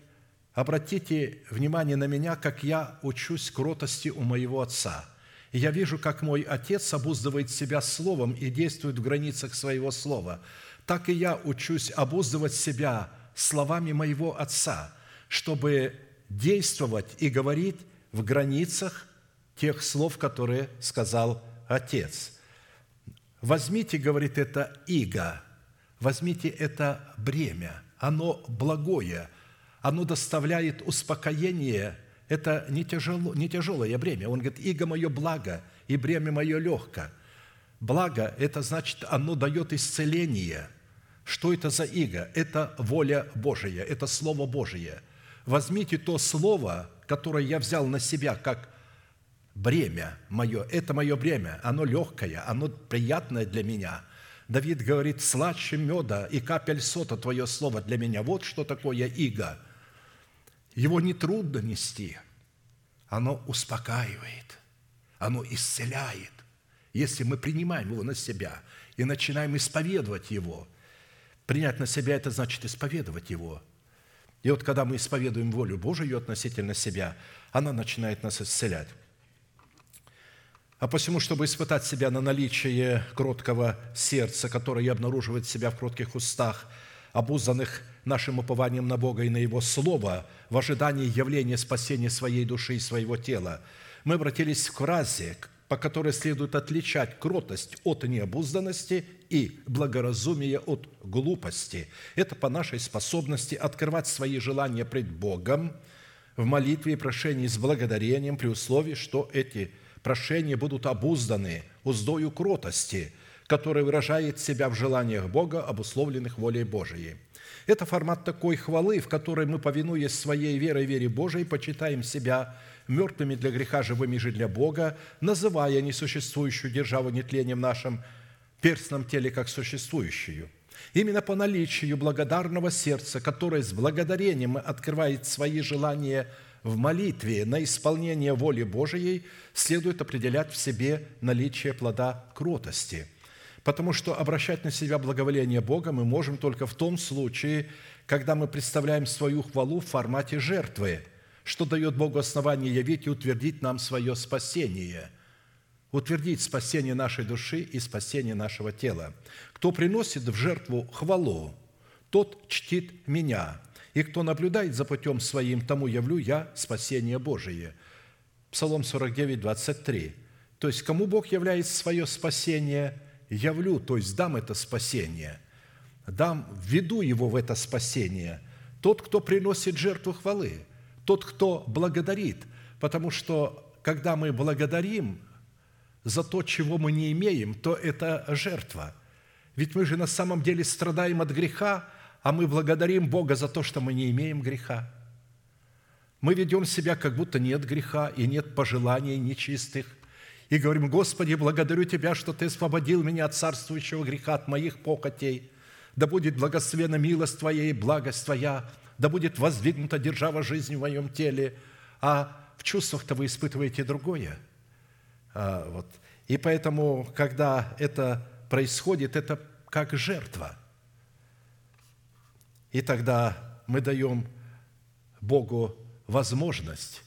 обратите внимание на меня, как я учусь кротости у моего отца – и я вижу, как мой Отец обуздывает себя Словом и действует в границах своего Слова. Так и я учусь обуздывать себя словами моего Отца, чтобы действовать и говорить в границах тех слов, которые сказал Отец. Возьмите, говорит, это иго, возьмите это бремя, оно благое, оно доставляет успокоение это не, тяжело, не тяжелое бремя. Он говорит, иго мое благо, и бремя мое легко. Благо – это значит, оно дает исцеление. Что это за иго? Это воля Божия, это Слово Божие. Возьмите то Слово, которое я взял на себя как бремя мое. Это мое бремя, оно легкое, оно приятное для меня. Давид говорит, сладче меда и капель сота Твое Слово для меня. Вот что такое иго – его не трудно нести. Оно успокаивает, оно исцеляет. Если мы принимаем его на себя и начинаем исповедовать его, принять на себя – это значит исповедовать его. И вот когда мы исповедуем волю Божию относительно себя, она начинает нас исцелять. А посему, чтобы испытать себя на наличие кроткого сердца, которое обнаруживает себя в кротких устах, обузанных нашим упованием на Бога и на Его Слово в ожидании явления спасения своей души и своего тела, мы обратились к фразе, по которой следует отличать кротость от необузданности и благоразумие от глупости. Это по нашей способности открывать свои желания пред Богом в молитве и прошении с благодарением при условии, что эти прошения будут обузданы уздою кротости, которая выражает себя в желаниях Бога, обусловленных волей Божией – это формат такой хвалы, в которой мы, повинуясь своей верой, вере Божией, почитаем себя мертвыми для греха, живыми же для Бога, называя несуществующую державу нетлением нашим перстном теле как существующую. Именно по наличию благодарного сердца, которое с благодарением открывает свои желания в молитве на исполнение воли Божией следует определять в себе наличие плода кротости, потому что обращать на себя благоволение Бога мы можем только в том случае, когда мы представляем свою хвалу в формате жертвы, что дает Богу основание явить и утвердить нам свое спасение – утвердить спасение нашей души и спасение нашего тела. Кто приносит в жертву хвалу, тот чтит меня, и кто наблюдает за путем своим, тому явлю я спасение Божие». Псалом 49, 23. То есть, кому Бог являет свое спасение, явлю, то есть дам это спасение, дам, введу его в это спасение. Тот, кто приносит жертву хвалы, тот, кто благодарит, потому что когда мы благодарим за то, чего мы не имеем, то это жертва. Ведь мы же на самом деле страдаем от греха, а мы благодарим Бога за то, что мы не имеем греха. Мы ведем себя, как будто нет греха и нет пожеланий нечистых. И говорим, Господи, благодарю Тебя, что Ты освободил меня от царствующего греха, от моих похотей. Да будет благословена милость Твоя и благость Твоя, да будет воздвигнута держава жизни в моем теле. А в чувствах-то вы испытываете другое. А, вот. И поэтому, когда это происходит, это как жертва – и тогда мы даем Богу возможность,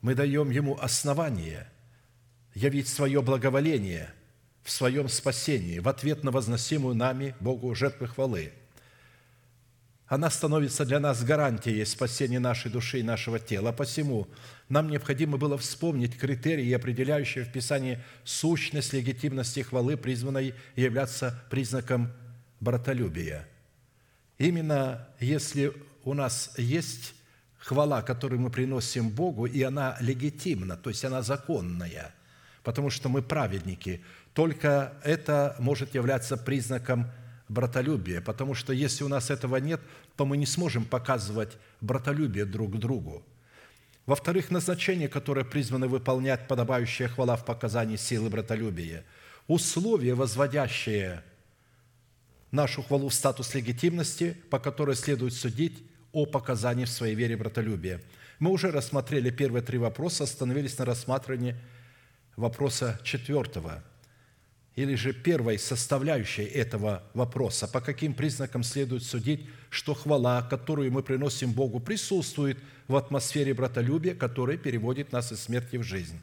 мы даем Ему основание явить свое благоволение в своем спасении в ответ на возносимую нами Богу жертвы хвалы. Она становится для нас гарантией спасения нашей души и нашего тела. Посему нам необходимо было вспомнить критерии, определяющие в Писании сущность легитимности хвалы, призванной являться признаком братолюбия – Именно если у нас есть хвала, которую мы приносим Богу, и она легитимна, то есть она законная, потому что мы праведники, только это может являться признаком братолюбия, потому что если у нас этого нет, то мы не сможем показывать братолюбие друг другу. Во-вторых, назначение, которое призвано выполнять подобающая хвала в показании силы братолюбия, условия, возводящие нашу хвалу в статус легитимности, по которой следует судить о показании в своей вере братолюбия. Мы уже рассмотрели первые три вопроса, остановились на рассматривании вопроса четвертого, или же первой составляющей этого вопроса, по каким признакам следует судить, что хвала, которую мы приносим Богу, присутствует в атмосфере братолюбия, которая переводит нас из смерти в жизнь.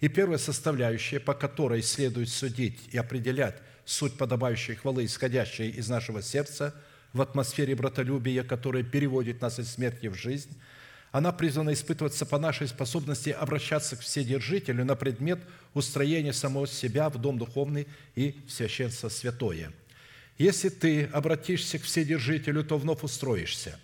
И первая составляющая, по которой следует судить и определять, суть подобающей хвалы, исходящей из нашего сердца в атмосфере братолюбия, которая переводит нас из смерти в жизнь, она призвана испытываться по нашей способности обращаться к Вседержителю на предмет устроения самого себя в дом духовный и в священство святое. Если ты обратишься к Вседержителю, то вновь устроишься.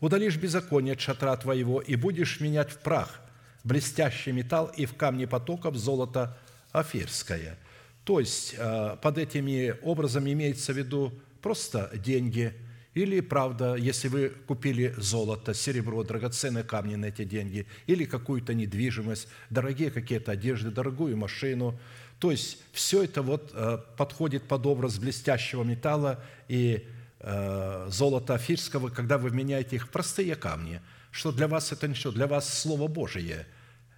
Удалишь беззаконие от шатра твоего и будешь менять в прах блестящий металл и в камни потоков золото афирское – то есть э, под этими образами имеется в виду просто деньги или, правда, если вы купили золото, серебро, драгоценные камни на эти деньги, или какую-то недвижимость, дорогие какие-то одежды, дорогую машину. То есть все это вот э, подходит под образ блестящего металла и э, золота афирского, когда вы меняете их в простые камни, что для вас это ничего, для вас Слово Божие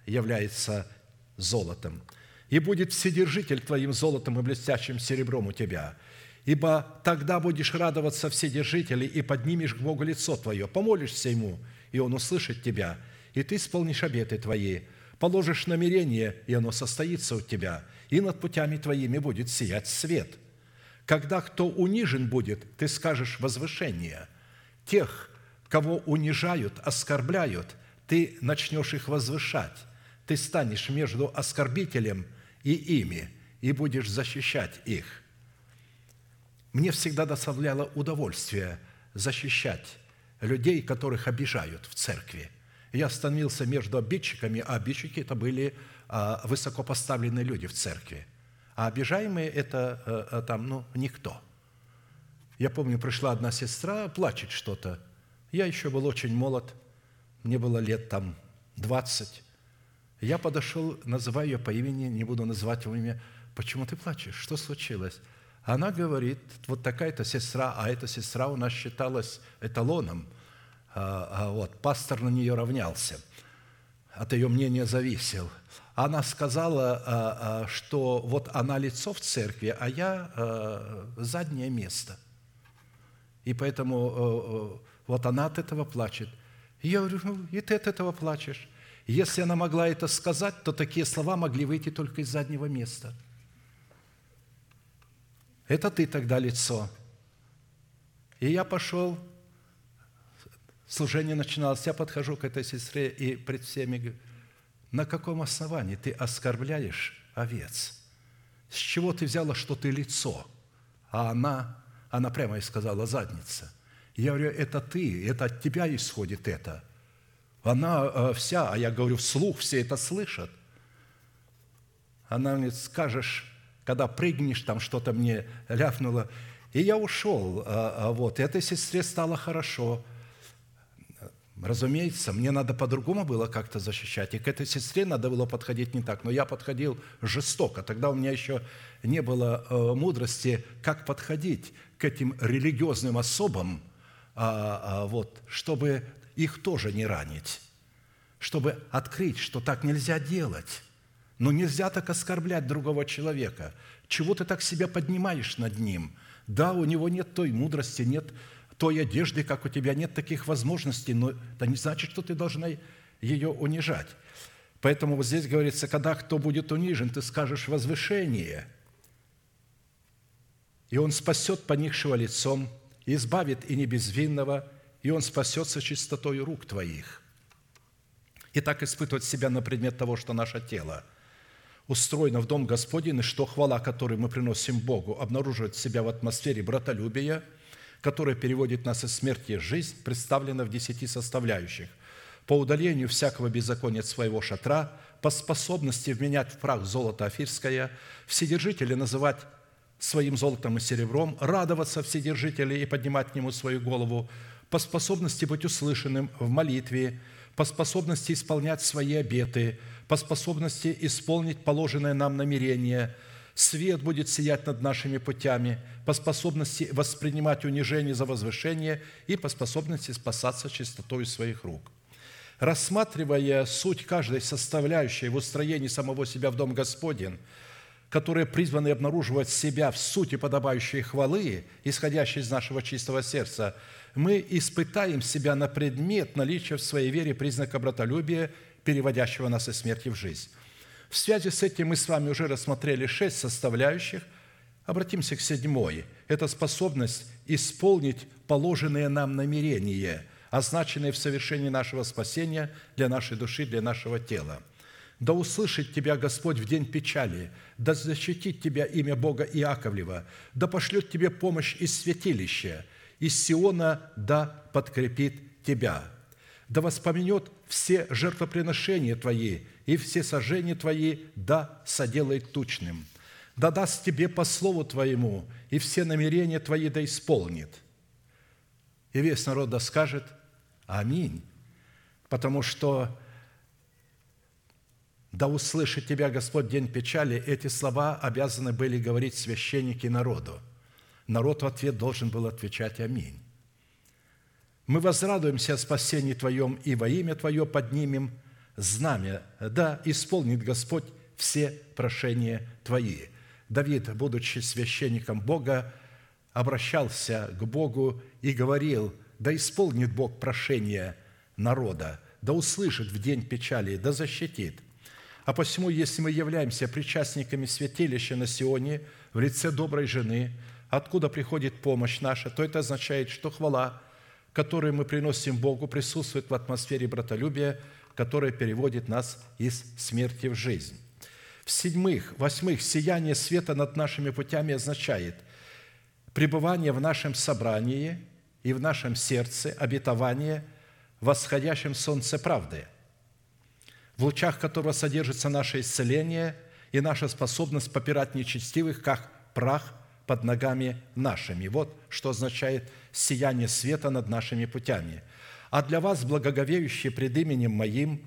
является золотом – и будет вседержитель твоим золотом и блестящим серебром у тебя. Ибо тогда будешь радоваться вседержителей и поднимешь к Богу лицо твое, помолишься Ему, и Он услышит тебя, и ты исполнишь обеты твои, положишь намерение, и оно состоится у тебя, и над путями твоими будет сиять свет. Когда кто унижен будет, ты скажешь возвышение. Тех, кого унижают, оскорбляют, ты начнешь их возвышать. Ты станешь между оскорбителем и ими, и будешь защищать их. Мне всегда доставляло удовольствие защищать людей, которых обижают в церкви. Я становился между обидчиками, а обидчики – это были а, высокопоставленные люди в церкви. А обижаемые – это э, э, там, ну, никто. Я помню, пришла одна сестра, плачет что-то. Я еще был очень молод, мне было лет там 20. Я подошел, называю ее по имени, не буду называть его имя. Почему ты плачешь? Что случилось? Она говорит, вот такая-то сестра, а эта сестра у нас считалась эталоном. А, а вот, пастор на нее равнялся. от ее мнения зависел. Она сказала, а, что вот она лицо в церкви, а я заднее место. И поэтому вот она от этого плачет. Я говорю, ну, и ты от этого плачешь. Если она могла это сказать, то такие слова могли выйти только из заднего места. Это ты тогда лицо. И я пошел, служение начиналось, я подхожу к этой сестре и пред всеми говорю, на каком основании ты оскорбляешь овец? С чего ты взяла, что ты лицо? А она, она прямо и сказала, задница. Я говорю, это ты, это от тебя исходит это. Она э, вся, а я говорю, вслух все это слышат. Она мне скажешь, когда прыгнешь, там что-то мне ляпнуло. И я ушел. А, а вот, этой сестре стало хорошо. Разумеется, мне надо по-другому было как-то защищать. И к этой сестре надо было подходить не так. Но я подходил жестоко. Тогда у меня еще не было э, мудрости, как подходить к этим религиозным особам, а, вот, чтобы их тоже не ранить, чтобы открыть, что так нельзя делать. Но нельзя так оскорблять другого человека. Чего ты так себя поднимаешь над ним? Да, у него нет той мудрости, нет той одежды, как у тебя, нет таких возможностей, но это не значит, что ты должна ее унижать. Поэтому вот здесь говорится, когда кто будет унижен, ты скажешь возвышение, и он спасет поникшего лицом, избавит и не безвинного, и он спасется чистотой рук твоих. И так испытывать себя на предмет того, что наше тело устроено в Дом Господень, и что хвала, которую мы приносим Богу, обнаруживает себя в атмосфере братолюбия – которое переводит нас из смерти в жизнь, представлено в десяти составляющих. По удалению всякого беззакония от своего шатра, по способности вменять в прах золото афирское, вседержителя называть своим золотом и серебром, радоваться вседержителю и поднимать к нему свою голову, по способности быть услышанным в молитве, по способности исполнять свои обеты, по способности исполнить положенное нам намерение – Свет будет сиять над нашими путями по способности воспринимать унижение за возвышение и по способности спасаться чистотой своих рук. Рассматривая суть каждой составляющей в устроении самого себя в Дом Господен, которые призваны обнаруживать себя в сути подобающей хвалы, исходящей из нашего чистого сердца, мы испытаем себя на предмет наличия в своей вере признака братолюбия, переводящего нас из смерти в жизнь. В связи с этим мы с вами уже рассмотрели шесть составляющих. Обратимся к седьмой. Это способность исполнить положенные нам намерения, означенные в совершении нашего спасения для нашей души, для нашего тела. Да услышит тебя Господь в день печали, да защитит тебя имя Бога Иаковлева, да пошлет тебе помощь из святилища, из Сиона да подкрепит тебя да воспомянет все жертвоприношения Твои и все сожжения Твои, да соделает тучным. Да даст Тебе по слову Твоему, и все намерения Твои да исполнит. И весь народ да скажет Аминь, потому что да услышит Тебя Господь день печали, эти слова обязаны были говорить священники народу. Народ в ответ должен был отвечать Аминь. Мы возрадуемся о спасении Твоем и во имя Твое поднимем знамя. Да, исполнит Господь все прошения Твои». Давид, будучи священником Бога, обращался к Богу и говорил, «Да исполнит Бог прошение народа, да услышит в день печали, да защитит». А посему, если мы являемся причастниками святилища на Сионе в лице доброй жены, откуда приходит помощь наша, то это означает, что хвала – которые мы приносим Богу, присутствует в атмосфере братолюбия, которая переводит нас из смерти в жизнь. В седьмых, восьмых, сияние света над нашими путями означает пребывание в нашем собрании и в нашем сердце, обетование в восходящем солнце правды, в лучах которого содержится наше исцеление и наша способность попирать нечестивых, как прах под ногами нашими. Вот что означает сияние света над нашими путями. А для вас, благоговеющие пред именем Моим,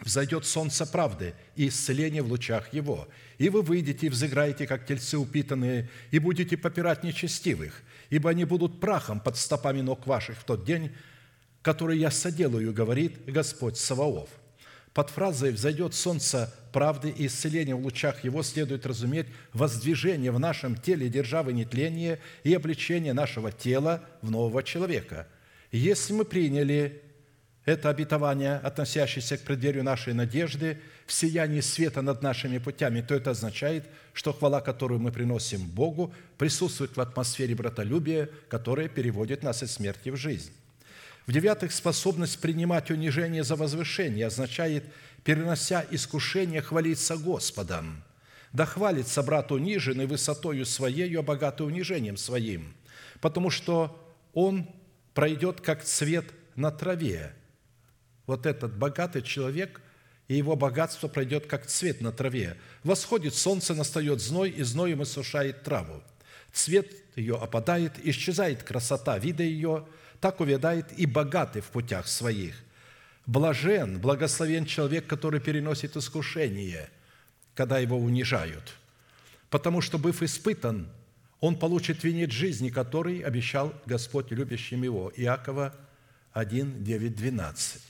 взойдет солнце правды и исцеление в лучах его. И вы выйдете и взыграете, как тельцы упитанные, и будете попирать нечестивых, ибо они будут прахом под стопами ног ваших в тот день, который я соделаю, говорит Господь Саваоф. Под фразой «взойдет солнце правды и исцеления в лучах его» следует разуметь воздвижение в нашем теле державы нетления и обличение нашего тела в нового человека. Если мы приняли это обетование, относящееся к преддверию нашей надежды, в сиянии света над нашими путями, то это означает, что хвала, которую мы приносим Богу, присутствует в атмосфере братолюбия, которая переводит нас из смерти в жизнь. В-девятых, способность принимать унижение за возвышение означает, перенося искушение, хвалиться Господом. Да хвалится брат униженный высотою своею, а богатый унижением своим, потому что он пройдет, как цвет на траве. Вот этот богатый человек и его богатство пройдет, как цвет на траве. Восходит солнце, настает зной, и зноем иссушает траву. Цвет ее опадает, исчезает красота вида ее – так увядает и богатый в путях своих. Блажен, благословен человек, который переносит искушение, когда его унижают. Потому что, быв испытан, он получит венец жизни, который обещал Господь любящим его. Иакова 1, 9, 12.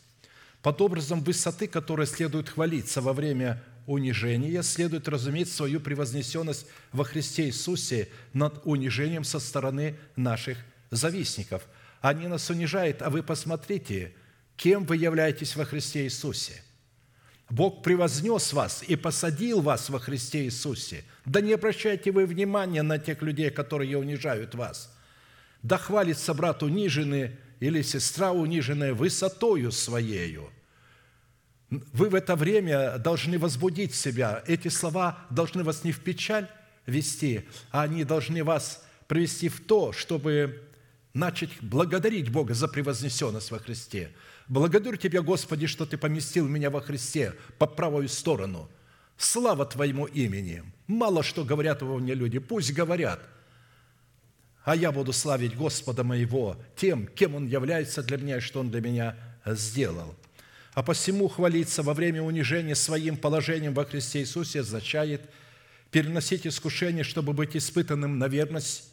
Под образом высоты, которой следует хвалиться во время унижения, следует разуметь свою превознесенность во Христе Иисусе над унижением со стороны наших завистников – они нас унижают, а вы посмотрите, кем вы являетесь во Христе Иисусе. Бог превознес вас и посадил вас во Христе Иисусе. Да не обращайте вы внимания на тех людей, которые унижают вас. Да хвалится брат униженный или сестра униженная высотою своею. Вы в это время должны возбудить себя. Эти слова должны вас не в печаль вести, а они должны вас привести в то, чтобы начать благодарить Бога за превознесенность во Христе. Благодарю Тебя, Господи, что Ты поместил меня во Христе по правую сторону. Слава Твоему имени. Мало что говорят во мне люди, пусть говорят. А я буду славить Господа моего тем, кем Он является для меня и что Он для меня сделал. А посему хвалиться во время унижения своим положением во Христе Иисусе означает переносить искушение, чтобы быть испытанным на верность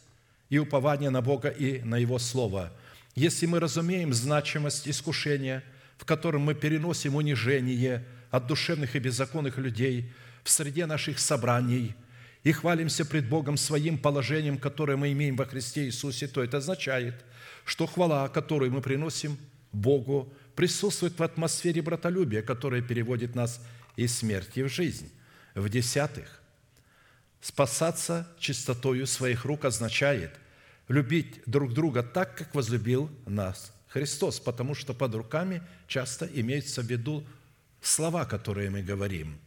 и упование на Бога и на Его Слово. Если мы разумеем значимость искушения, в котором мы переносим унижение от душевных и беззаконных людей в среде наших собраний и хвалимся пред Богом своим положением, которое мы имеем во Христе Иисусе, то это означает, что хвала, которую мы приносим Богу, присутствует в атмосфере братолюбия, которая переводит нас из смерти в жизнь. В-десятых, Спасаться чистотою своих рук означает любить друг друга так, как возлюбил нас Христос, потому что под руками часто имеются в виду слова, которые мы говорим.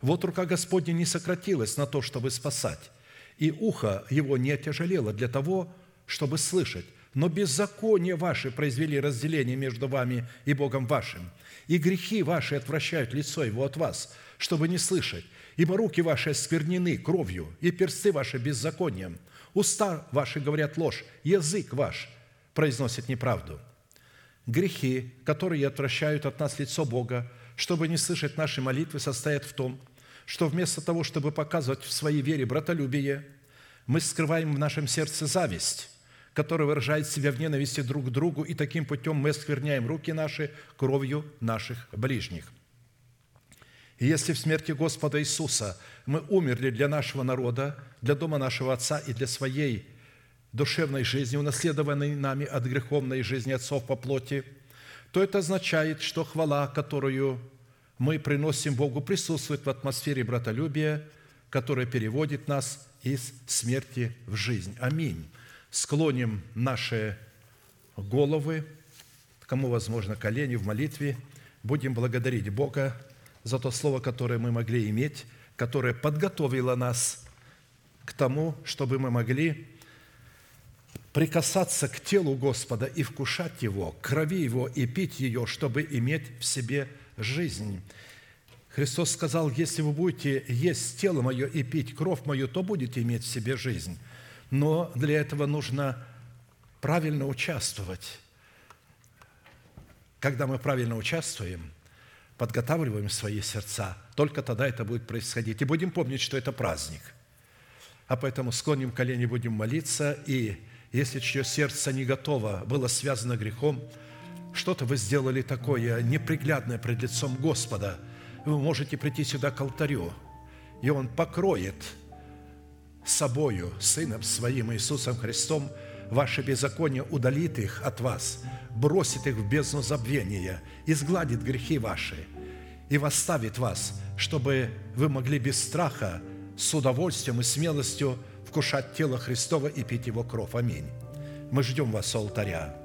Вот рука Господня не сократилась на то, чтобы спасать, и ухо его не отяжелело для того, чтобы слышать, но беззаконие ваши произвели разделение между вами и Богом вашим, и грехи ваши отвращают лицо его от вас, чтобы не слышать, Ибо руки ваши осквернены кровью, и персты ваши беззаконием. Уста ваши говорят ложь, язык ваш произносит неправду. Грехи, которые отвращают от нас лицо Бога, чтобы не слышать наши молитвы, состоят в том, что вместо того, чтобы показывать в своей вере братолюбие, мы скрываем в нашем сердце зависть, которая выражает себя в ненависти друг к другу, и таким путем мы оскверняем руки наши кровью наших ближних – и если в смерти Господа Иисуса мы умерли для нашего народа, для дома нашего Отца и для своей душевной жизни, унаследованной нами от греховной жизни отцов по плоти, то это означает, что хвала, которую мы приносим Богу, присутствует в атмосфере братолюбия, которая переводит нас из смерти в жизнь. Аминь. Склоним наши головы, кому возможно колени в молитве, будем благодарить Бога за то слово, которое мы могли иметь, которое подготовило нас к тому, чтобы мы могли прикасаться к телу Господа и вкушать Его, крови Его и пить ее, чтобы иметь в себе жизнь. Христос сказал, если вы будете есть тело Мое и пить кровь Мою, то будете иметь в себе жизнь. Но для этого нужно правильно участвовать. Когда мы правильно участвуем – подготавливаем свои сердца, только тогда это будет происходить. И будем помнить, что это праздник. А поэтому склоним колени, будем молиться, и если чье сердце не готово, было связано грехом, что-то вы сделали такое неприглядное пред лицом Господа, вы можете прийти сюда к алтарю, и Он покроет собою, Сыном Своим Иисусом Христом, ваши беззакония, удалит их от вас, бросит их в бездну забвения, изгладит грехи ваши и восставит вас, чтобы вы могли без страха, с удовольствием и смелостью вкушать тело Христова и пить Его кровь. Аминь. Мы ждем вас у алтаря.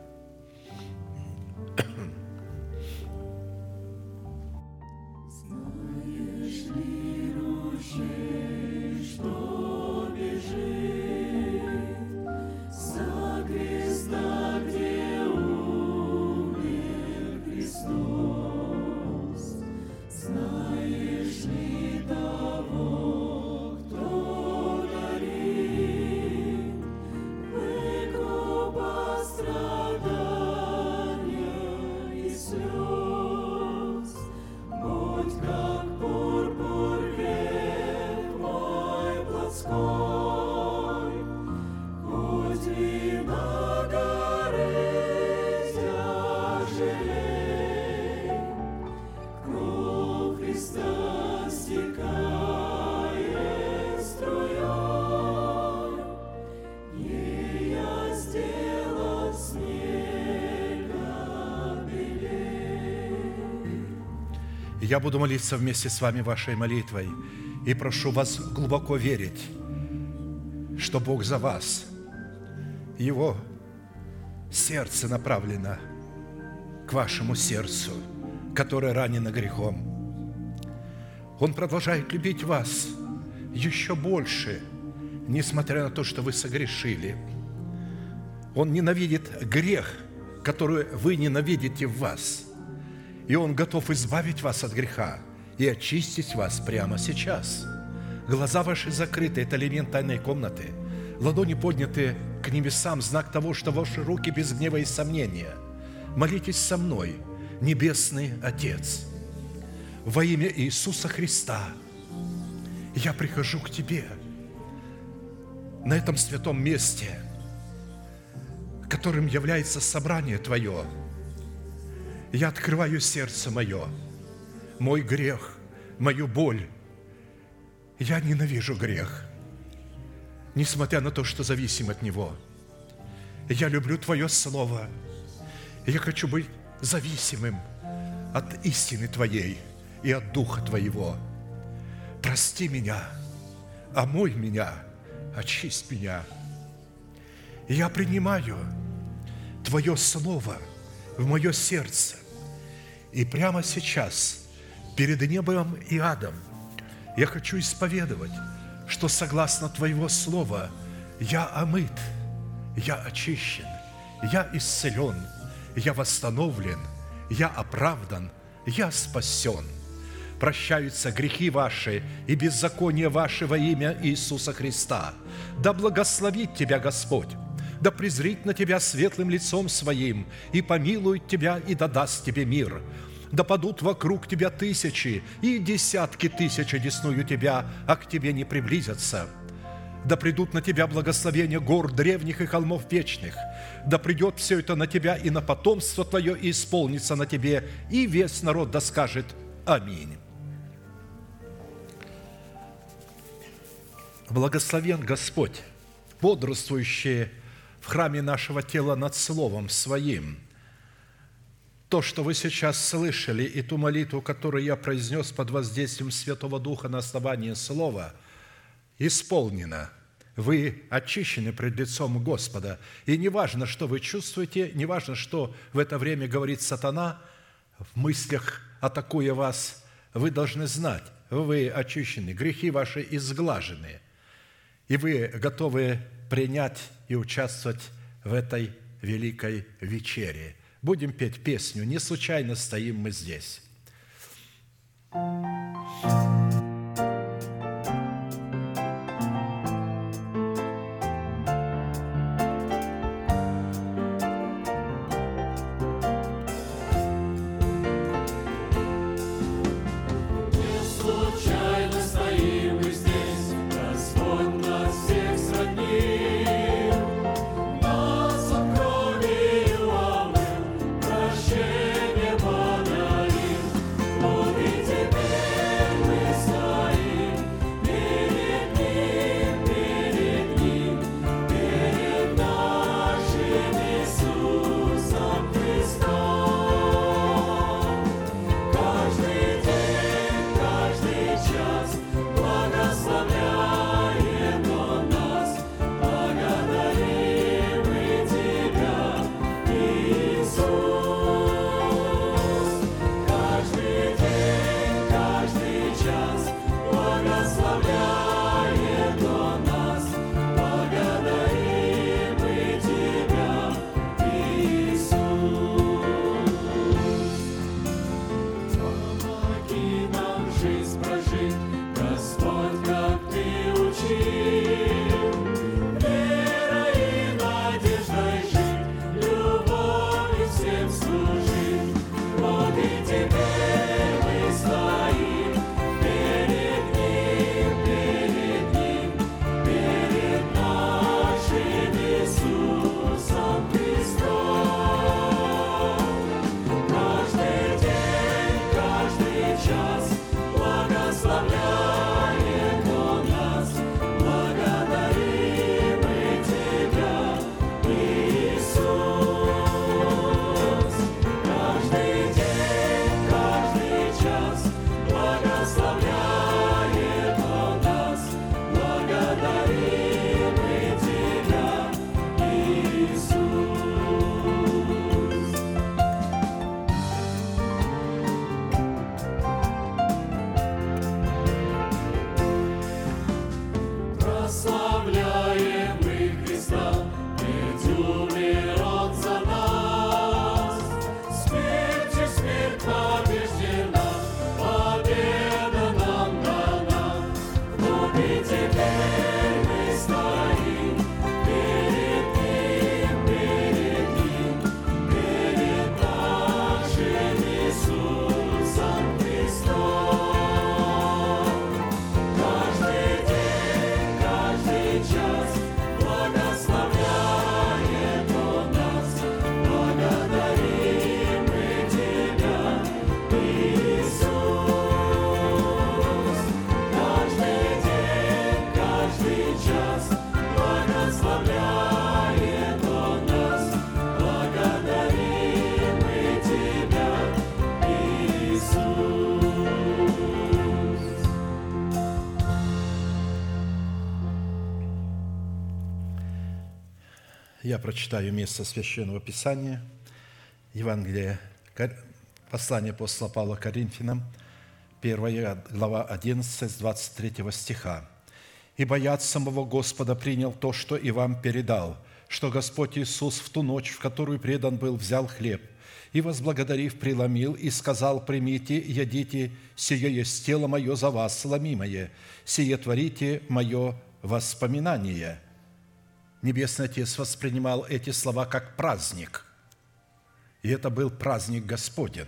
Я буду молиться вместе с вами вашей молитвой и прошу вас глубоко верить, что Бог за вас, Его сердце направлено к вашему сердцу, которое ранено грехом. Он продолжает любить вас еще больше, несмотря на то, что вы согрешили. Он ненавидит грех, который вы ненавидите в вас – и Он готов избавить вас от греха и очистить вас прямо сейчас. Глаза ваши закрыты – это элемент тайной комнаты. Ладони подняты к небесам – знак того, что ваши руки без гнева и сомнения. Молитесь со мной, Небесный Отец, во имя Иисуса Христа. Я прихожу к Тебе на этом святом месте, которым является собрание Твое – я открываю сердце мое, мой грех, мою боль. Я ненавижу грех, несмотря на то, что зависим от него. Я люблю Твое Слово. Я хочу быть зависимым от истины Твоей и от Духа Твоего. Прости меня, омой меня, очисть меня. Я принимаю Твое Слово – в мое сердце. И прямо сейчас, перед небом и адом, я хочу исповедовать, что согласно Твоего Слова я омыт, я очищен, я исцелен, я восстановлен, я оправдан, я спасен. Прощаются грехи ваши и беззакония ваши во имя Иисуса Христа. Да благословит Тебя Господь да презрит на тебя светлым лицом своим, и помилует тебя, и да даст тебе мир. Да падут вокруг тебя тысячи, и десятки тысяч одесную тебя, а к тебе не приблизятся. Да придут на тебя благословения гор древних и холмов вечных. Да придет все это на тебя и на потомство твое, и исполнится на тебе, и весь народ да скажет Аминь. Благословен Господь, бодрствующие храме нашего тела над Словом Своим. То, что вы сейчас слышали, и ту молитву, которую я произнес под воздействием Святого Духа на основании Слова, исполнено. Вы очищены пред лицом Господа. И не важно, что вы чувствуете, не важно, что в это время говорит сатана, в мыслях атакуя вас, вы должны знать, вы очищены, грехи ваши изглажены, и вы готовы принять и участвовать в этой великой вечере. Будем петь песню «Не случайно стоим мы здесь». Прочитаю место Священного Писания, Евангелие, послание апостола Павла Коринфянам, 1 глава 11, с 23 стиха. «Ибо я от самого Господа принял то, что и вам передал, что Господь Иисус в ту ночь, в которую предан был, взял хлеб, и, возблагодарив, преломил и сказал, «Примите, ядите, сие есть тело мое за вас, сломимое, сие творите мое воспоминание». Небесный Отец воспринимал эти слова как праздник, и это был праздник Господен.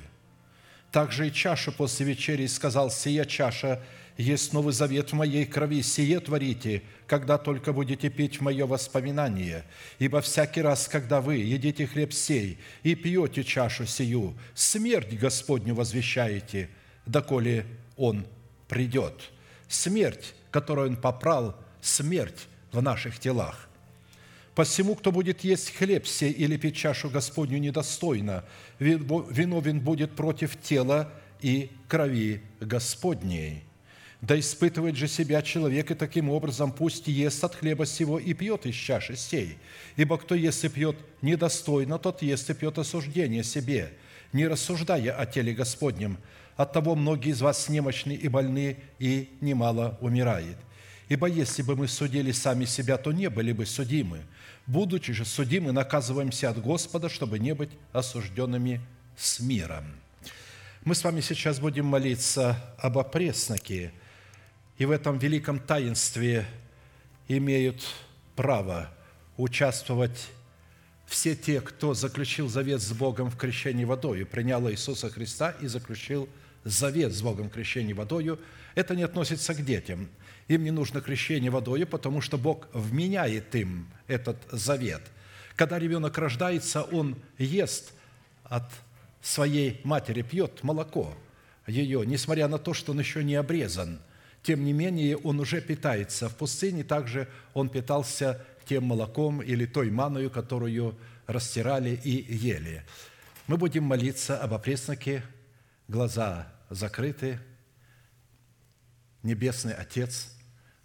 Также и чашу после вечери сказал, «Сия чаша есть новый завет в моей крови, сие творите, когда только будете пить в мое воспоминание. Ибо всякий раз, когда вы едите хлеб сей и пьете чашу сию, смерть Господню возвещаете, доколе Он придет». Смерть, которую Он попрал, смерть в наших телах. Посему, кто будет есть хлеб сей или пить чашу Господню недостойно, виновен будет против тела и крови Господней. Да испытывает же себя человек, и таким образом пусть ест от хлеба сего и пьет из чаши сей. Ибо кто ест и пьет недостойно, тот ест и пьет осуждение себе, не рассуждая о теле Господнем. Оттого многие из вас немощны и больны, и немало умирает. Ибо если бы мы судили сами себя, то не были бы судимы. Будучи же судимы, наказываемся от Господа, чтобы не быть осужденными с миром. Мы с вами сейчас будем молиться об опресноке, и в этом великом таинстве имеют право участвовать все те, кто заключил завет с Богом в крещении водою, принял Иисуса Христа и заключил завет с Богом в крещении водою. Это не относится к детям – им не нужно крещение водой, потому что Бог вменяет им этот завет. Когда ребенок рождается, он ест от своей матери, пьет молоко ее, несмотря на то, что он еще не обрезан. Тем не менее, он уже питается. В пустыне также он питался тем молоком или той маною, которую растирали и ели. Мы будем молиться об опресноке, глаза закрыты. Небесный Отец –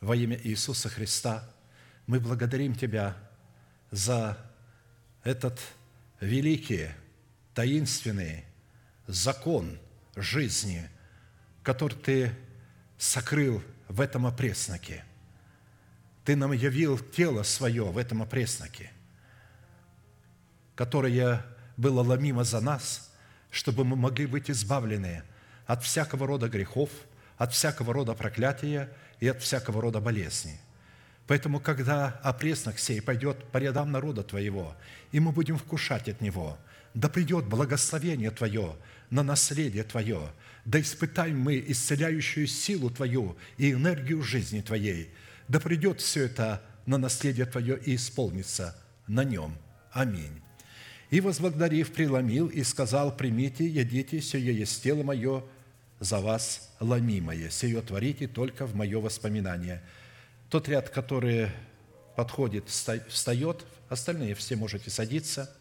во имя Иисуса Христа, мы благодарим Тебя за этот великий, таинственный закон жизни, который Ты сокрыл в этом опресноке. Ты нам явил тело свое в этом опресноке, которое было ломимо за нас, чтобы мы могли быть избавлены от всякого рода грехов, от всякого рода проклятия – и от всякого рода болезни. Поэтому, когда опреснок сей пойдет по рядам народа Твоего, и мы будем вкушать от него, да придет благословение Твое на наследие Твое, да испытаем мы исцеляющую силу Твою и энергию жизни Твоей, да придет все это на наследие Твое и исполнится на нем. Аминь. И, возблагодарив, преломил и сказал, «Примите, едите, сие есть тело мое, за вас ломимое. Сие творите только в мое воспоминание». Тот ряд, который подходит, встает, остальные все можете садиться.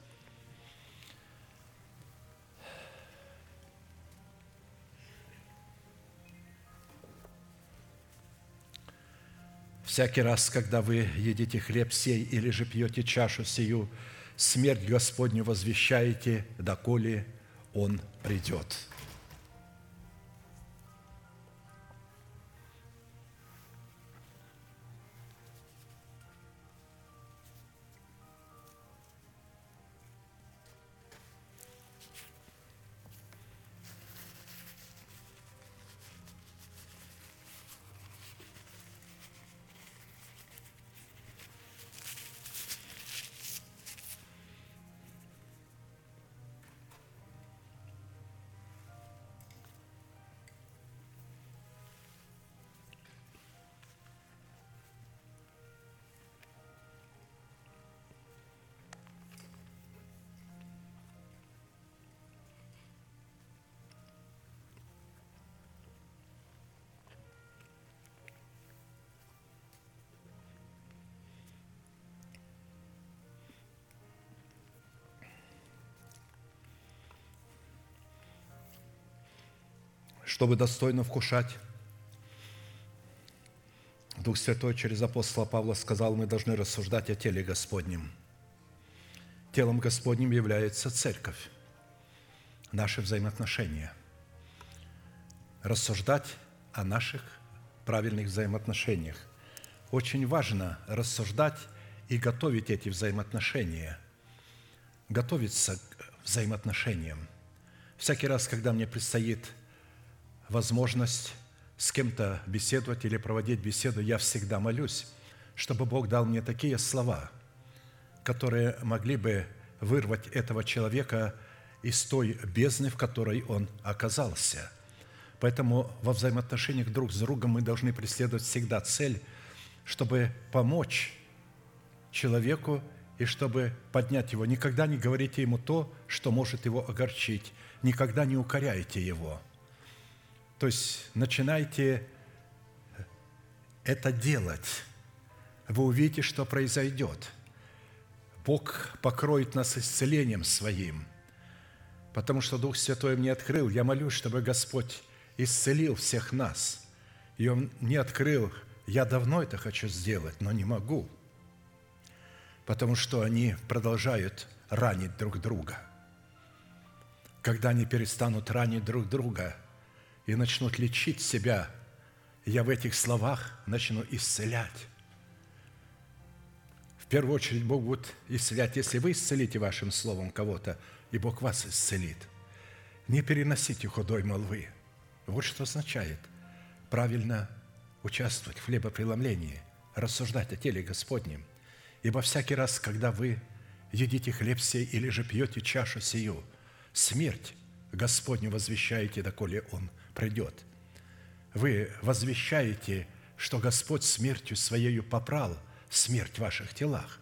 Всякий раз, когда вы едите хлеб сей или же пьете чашу сию, смерть Господню возвещаете, доколе Он придет. Чтобы достойно вкушать. Дух Святой через апостола Павла сказал, мы должны рассуждать о теле Господнем. Телом Господним является церковь, наши взаимоотношения. Рассуждать о наших правильных взаимоотношениях. Очень важно рассуждать и готовить эти взаимоотношения, готовиться к взаимоотношениям. Всякий раз, когда мне предстоит возможность с кем-то беседовать или проводить беседу, я всегда молюсь, чтобы Бог дал мне такие слова, которые могли бы вырвать этого человека из той бездны, в которой он оказался. Поэтому во взаимоотношениях друг с другом мы должны преследовать всегда цель, чтобы помочь человеку и чтобы поднять его. Никогда не говорите ему то, что может его огорчить. Никогда не укоряйте его. То есть начинайте это делать. Вы увидите, что произойдет. Бог покроет нас исцелением Своим, потому что Дух Святой мне открыл. Я молюсь, чтобы Господь исцелил всех нас. И Он не открыл, я давно это хочу сделать, но не могу, потому что они продолжают ранить друг друга. Когда они перестанут ранить друг друга и начнут лечить себя, я в этих словах начну исцелять. В первую очередь Бог будет исцелять, если вы исцелите вашим словом кого-то, и Бог вас исцелит. Не переносите худой молвы – вот что означает правильно участвовать в хлебопреломлении, рассуждать о теле Господнем. Ибо всякий раз, когда вы едите хлеб сей или же пьете чашу сию, смерть Господню возвещаете, доколе Он придет. Вы возвещаете, что Господь смертью Своею попрал смерть в ваших телах.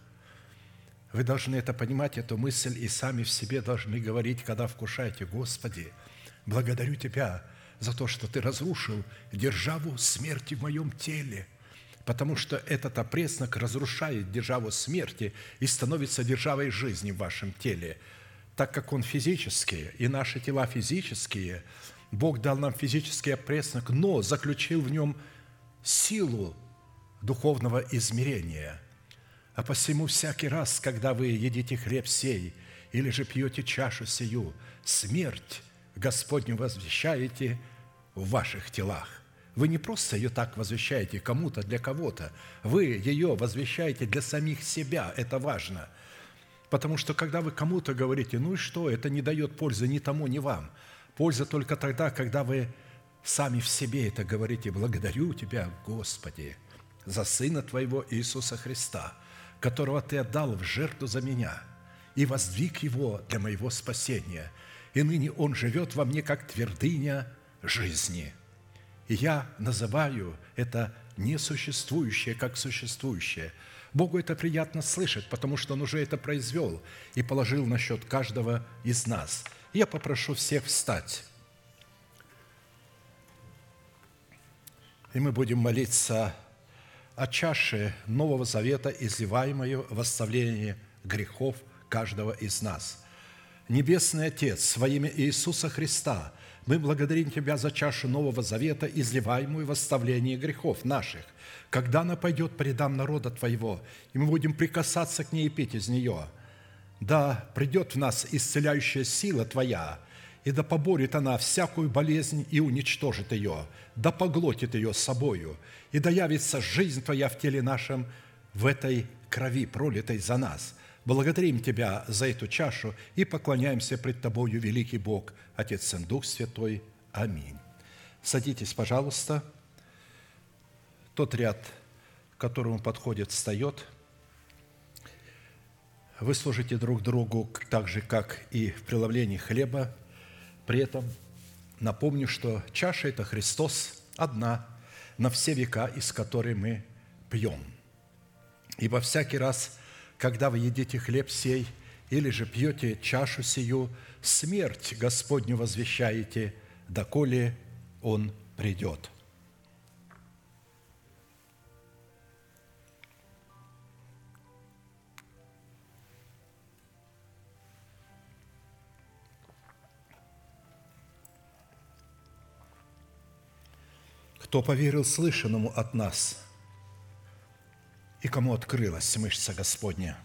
Вы должны это понимать, эту мысль, и сами в себе должны говорить, когда вкушаете, Господи, благодарю Тебя – за то, что Ты разрушил державу смерти в моем теле, потому что этот опреснок разрушает державу смерти и становится державой жизни в вашем теле, так как он физический, и наши тела физические, Бог дал нам физический опреснок, но заключил в нем силу духовного измерения. А посему всякий раз, когда вы едите хлеб сей или же пьете чашу сию, смерть Господню возвещаете – в ваших телах. Вы не просто ее так возвещаете кому-то, для кого-то. Вы ее возвещаете для самих себя. Это важно. Потому что когда вы кому-то говорите, ну и что, это не дает пользы ни тому, ни вам. Польза только тогда, когда вы сами в себе это говорите. Благодарю Тебя, Господи, за Сына Твоего Иисуса Христа, которого Ты отдал в жертву за меня и воздвиг Его для моего спасения. И ныне Он живет во мне, как твердыня – жизни. И я называю это несуществующее как существующее. Богу это приятно слышать, потому что Он уже это произвел и положил на счет каждого из нас. Я попрошу всех встать. И мы будем молиться о чаше Нового Завета, изливаемую в оставление грехов каждого из нас. Небесный Отец, во имя Иисуса Христа – мы благодарим Тебя за чашу Нового Завета, изливаемую в оставление грехов наших, когда она пойдет по рядам народа Твоего, и мы будем прикасаться к ней и пить из нее. Да придет в нас исцеляющая сила Твоя, и да поборет она всякую болезнь и уничтожит ее, да поглотит ее собою, и да явится жизнь Твоя в теле нашем в этой крови, пролитой за нас – Благодарим Тебя за эту чашу и поклоняемся пред Тобою, великий Бог, Отец, Сын, Дух Святой. Аминь. Садитесь, пожалуйста. Тот ряд, к которому подходит, встает. Вы служите друг другу так же, как и в преломлении хлеба. При этом напомню, что чаша – это Христос одна на все века, из которой мы пьем. Ибо всякий раз – когда вы едите хлеб сей или же пьете чашу сию, смерть Господню возвещаете, доколе Он придет». Кто поверил слышанному от нас – и кому открылась мышца Господня.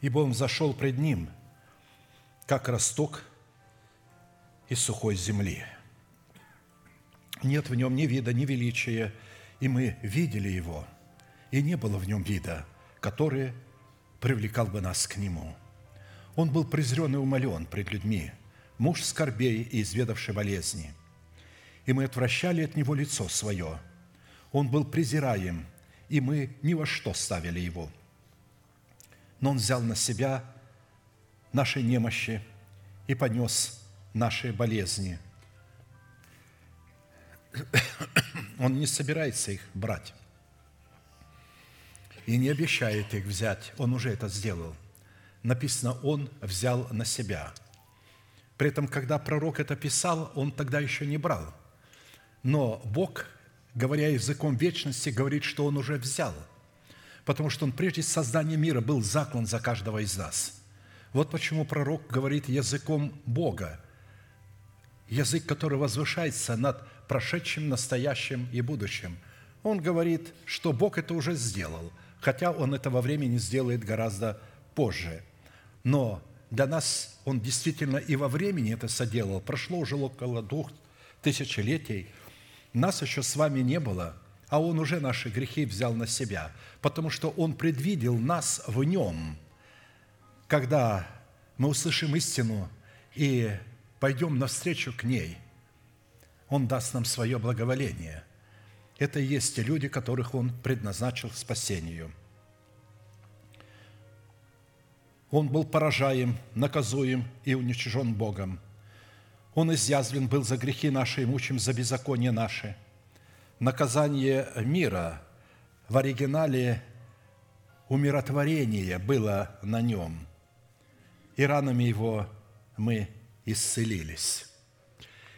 ибо он зашел пред ним, как росток из сухой земли. Нет в нем ни вида, ни величия, и мы видели его, и не было в нем вида, который привлекал бы нас к нему. Он был презрен и умолен пред людьми, муж скорбей и изведавший болезни. И мы отвращали от него лицо свое. Он был презираем, и мы ни во что ставили его. Но он взял на себя наши немощи и понес наши болезни. Он не собирается их брать и не обещает их взять. Он уже это сделал. Написано, он взял на себя. При этом, когда пророк это писал, он тогда еще не брал. Но Бог, говоря языком вечности, говорит, что он уже взял. Потому что он прежде создания мира был заклан за каждого из нас. Вот почему пророк говорит языком Бога. Язык, который возвышается над прошедшим, настоящим и будущим. Он говорит, что Бог это уже сделал – хотя Он это во времени сделает гораздо позже. Но для нас Он действительно и во времени это соделал. Прошло уже около двух тысячелетий. Нас еще с вами не было, а Он уже наши грехи взял на себя, потому что Он предвидел нас в Нем. Когда мы услышим истину и пойдем навстречу к ней, Он даст нам свое благоволение – это и есть те люди, которых Он предназначил спасению. Он был поражаем, наказуем и уничижен Богом. Он изъязвлен был за грехи наши и мучим за беззаконие наши. Наказание мира в оригинале умиротворение было на нем, и ранами его мы исцелились.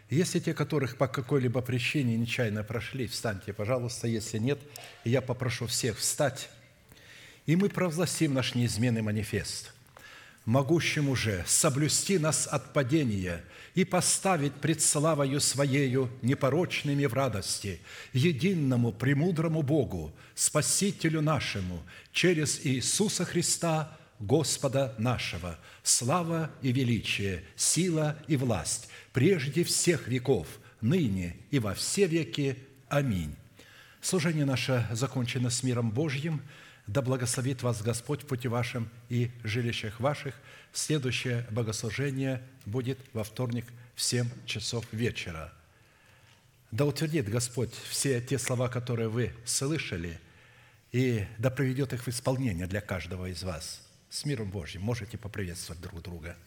Если те, которых по какой-либо причине нечаянно прошли, встаньте, пожалуйста. Если нет, я попрошу всех встать. И мы провозгласим наш неизменный манифест. Могущему же соблюсти нас от падения и поставить пред славою Своею непорочными в радости, единому премудрому Богу, Спасителю нашему, через Иисуса Христа, Господа нашего, слава и величие, сила и власть прежде всех веков, ныне и во все веки. Аминь. Служение наше закончено с миром Божьим. Да благословит вас Господь в пути вашем и жилищах ваших. Следующее богослужение будет во вторник в 7 часов вечера. Да утвердит Господь все те слова, которые вы слышали, и да проведет их в исполнение для каждого из вас. С миром Божьим можете поприветствовать друг друга.